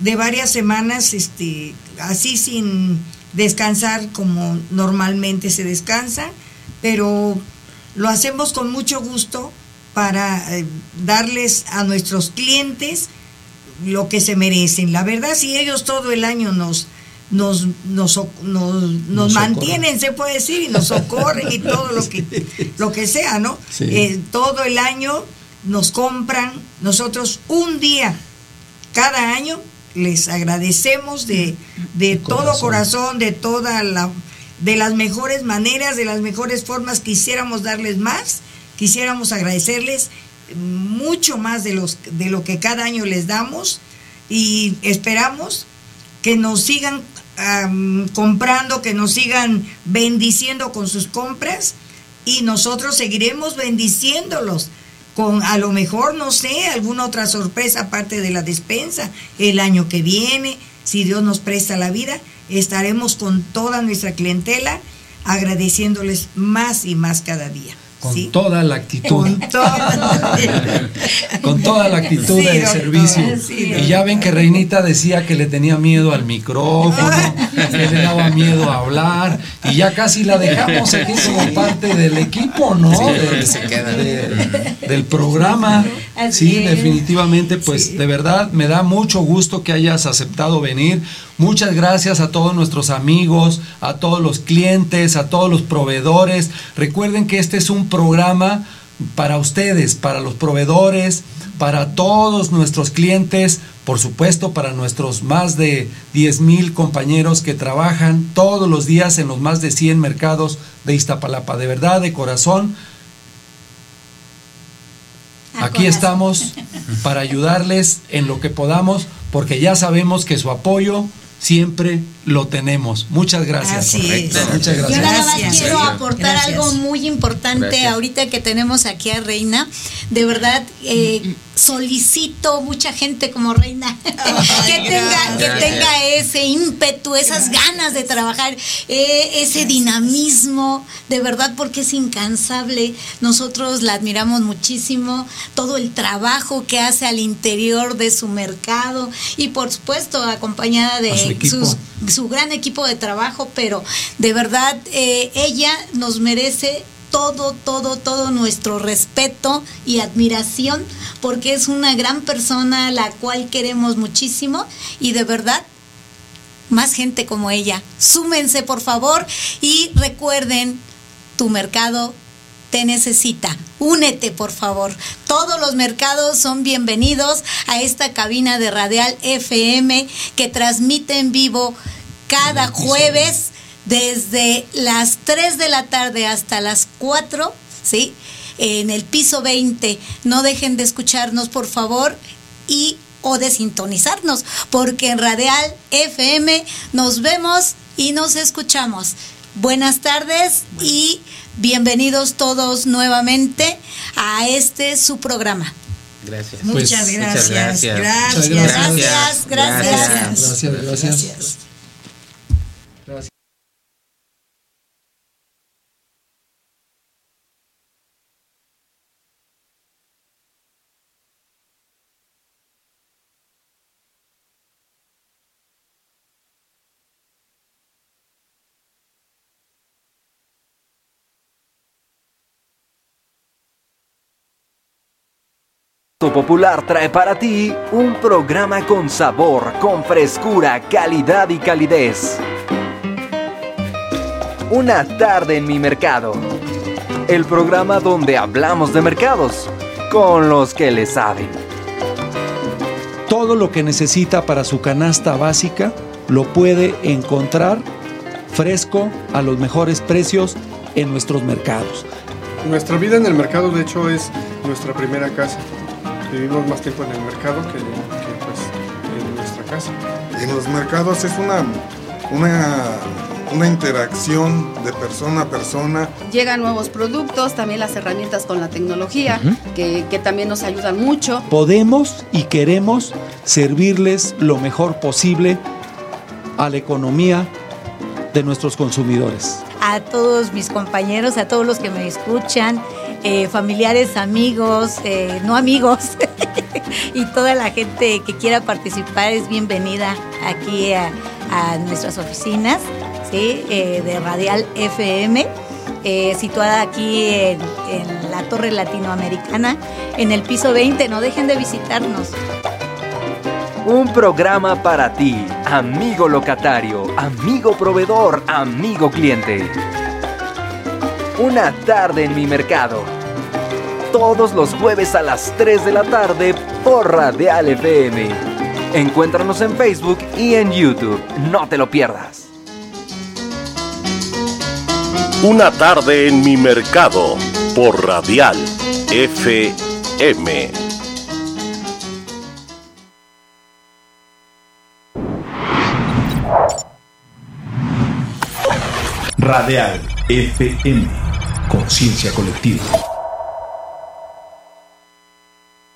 de varias semanas, este, así sin descansar como normalmente se descansa, pero lo hacemos con mucho gusto para eh, darles a nuestros clientes lo que se merecen. La verdad, si ellos todo el año nos nos, nos, nos, nos Nos mantienen, se puede decir, y nos socorren y todo lo que, lo que sea, ¿no? Sí. Eh, todo el año nos compran, nosotros un día, cada año, les agradecemos de, de todo corazón. de toda la, de las mejores maneras, de las mejores formas, quisiéramos darles más, quisiéramos agradecerles mucho más de los de lo que cada año les damos y esperamos que nos sigan comprando, que nos sigan bendiciendo con sus compras y nosotros seguiremos bendiciéndolos con a lo mejor, no sé, alguna otra sorpresa aparte de la despensa el año que viene, si Dios nos presta la vida, estaremos con toda nuestra clientela agradeciéndoles más y más cada día. Con ¿sí? toda la actitud. Con toda, con toda la actitud Sí, de doctor, servicio. sí, y ya ven que Reinita decía que le tenía miedo al micrófono, que le daba miedo a hablar, y ya casi la dejamos aquí como parte del equipo, ¿no? Sí, Del- se queda. de- del programa. Así Sí, es. definitivamente, pues de verdad me da mucho gusto que hayas aceptado venir. Muchas gracias a todos nuestros amigos, a todos los clientes, a todos los proveedores. Recuerden que este es un programa para ustedes, para los proveedores, para todos nuestros clientes, por supuesto para nuestros más de 10 mil compañeros que trabajan todos los días en los más de 100 mercados de Iztapalapa. De verdad, de corazón, Aquí estamos para ayudarles en lo que podamos, porque ya sabemos que su apoyo siempre lo tenemos. Muchas gracias. Así es. Muchas Yo gracias. nada más Gracias. quiero aportar Gracias. algo muy importante Gracias. ahorita que tenemos aquí a Reina. De verdad, eh, solicito mucha gente como Reina que, tenga, que tenga ese ímpetu, esas ganas de trabajar, eh, ese dinamismo, de verdad, porque es incansable. Nosotros la admiramos muchísimo, todo el trabajo que hace al interior de su mercado y por supuesto acompañada de su sus su gran equipo de trabajo, pero de verdad eh, ella nos merece todo, todo, todo nuestro respeto y admiración, porque es una gran persona a la cual queremos muchísimo y de verdad más gente como ella. Súmense, por favor, y recuerden, tu mercado te necesita. Únete, por favor. Todos los mercados son bienvenidos a esta cabina de Radial FM que transmite en vivo cada jueves desde las 3 de la tarde hasta las 4, ¿sí? En el piso 20. No dejen de escucharnos, por favor, y o de sintonizarnos, porque en Radial FM nos vemos y nos escuchamos. Buenas tardes y bienvenidos todos nuevamente a este su programa. Gracias. Muchas Pues, gracias. gracias. Gracias. Gracias, gracias. Gracias, gracias. Popular trae para ti un programa con sabor, con frescura, calidad y calidez. Una tarde en mi mercado. El programa donde hablamos de mercados con los que le saben. Todo lo que necesita para su canasta básica lo puede encontrar fresco a los mejores precios en nuestros mercados. Nuestra vida en el mercado, de hecho, es nuestra primera casa. Vivimos más tiempo en el mercado que, que, pues, en nuestra casa. En los mercados es una, una, una interacción de persona a persona. Llegan nuevos productos, también las herramientas con la tecnología, que, que también nos ayudan mucho. Podemos y queremos servirles lo mejor posible a la economía de nuestros consumidores. a todos mis compañeros, a todos los que me escuchan, eh, familiares, amigos, eh, no amigos, y toda la gente que quiera participar es bienvenida aquí a, a nuestras oficinas Eh, de Radial FM. eh, situada aquí en, en la Torre Latinoamericana, en el piso 20. No dejen de visitarnos. Un programa para ti, amigo locatario, amigo proveedor, amigo cliente. Una tarde en mi mercado. Todos los jueves a las 3 de la tarde por Radial FM. Encuéntranos en Facebook y en YouTube. No te lo pierdas. Una tarde en mi mercado por Radial FM. Radial FM, conciencia colectiva.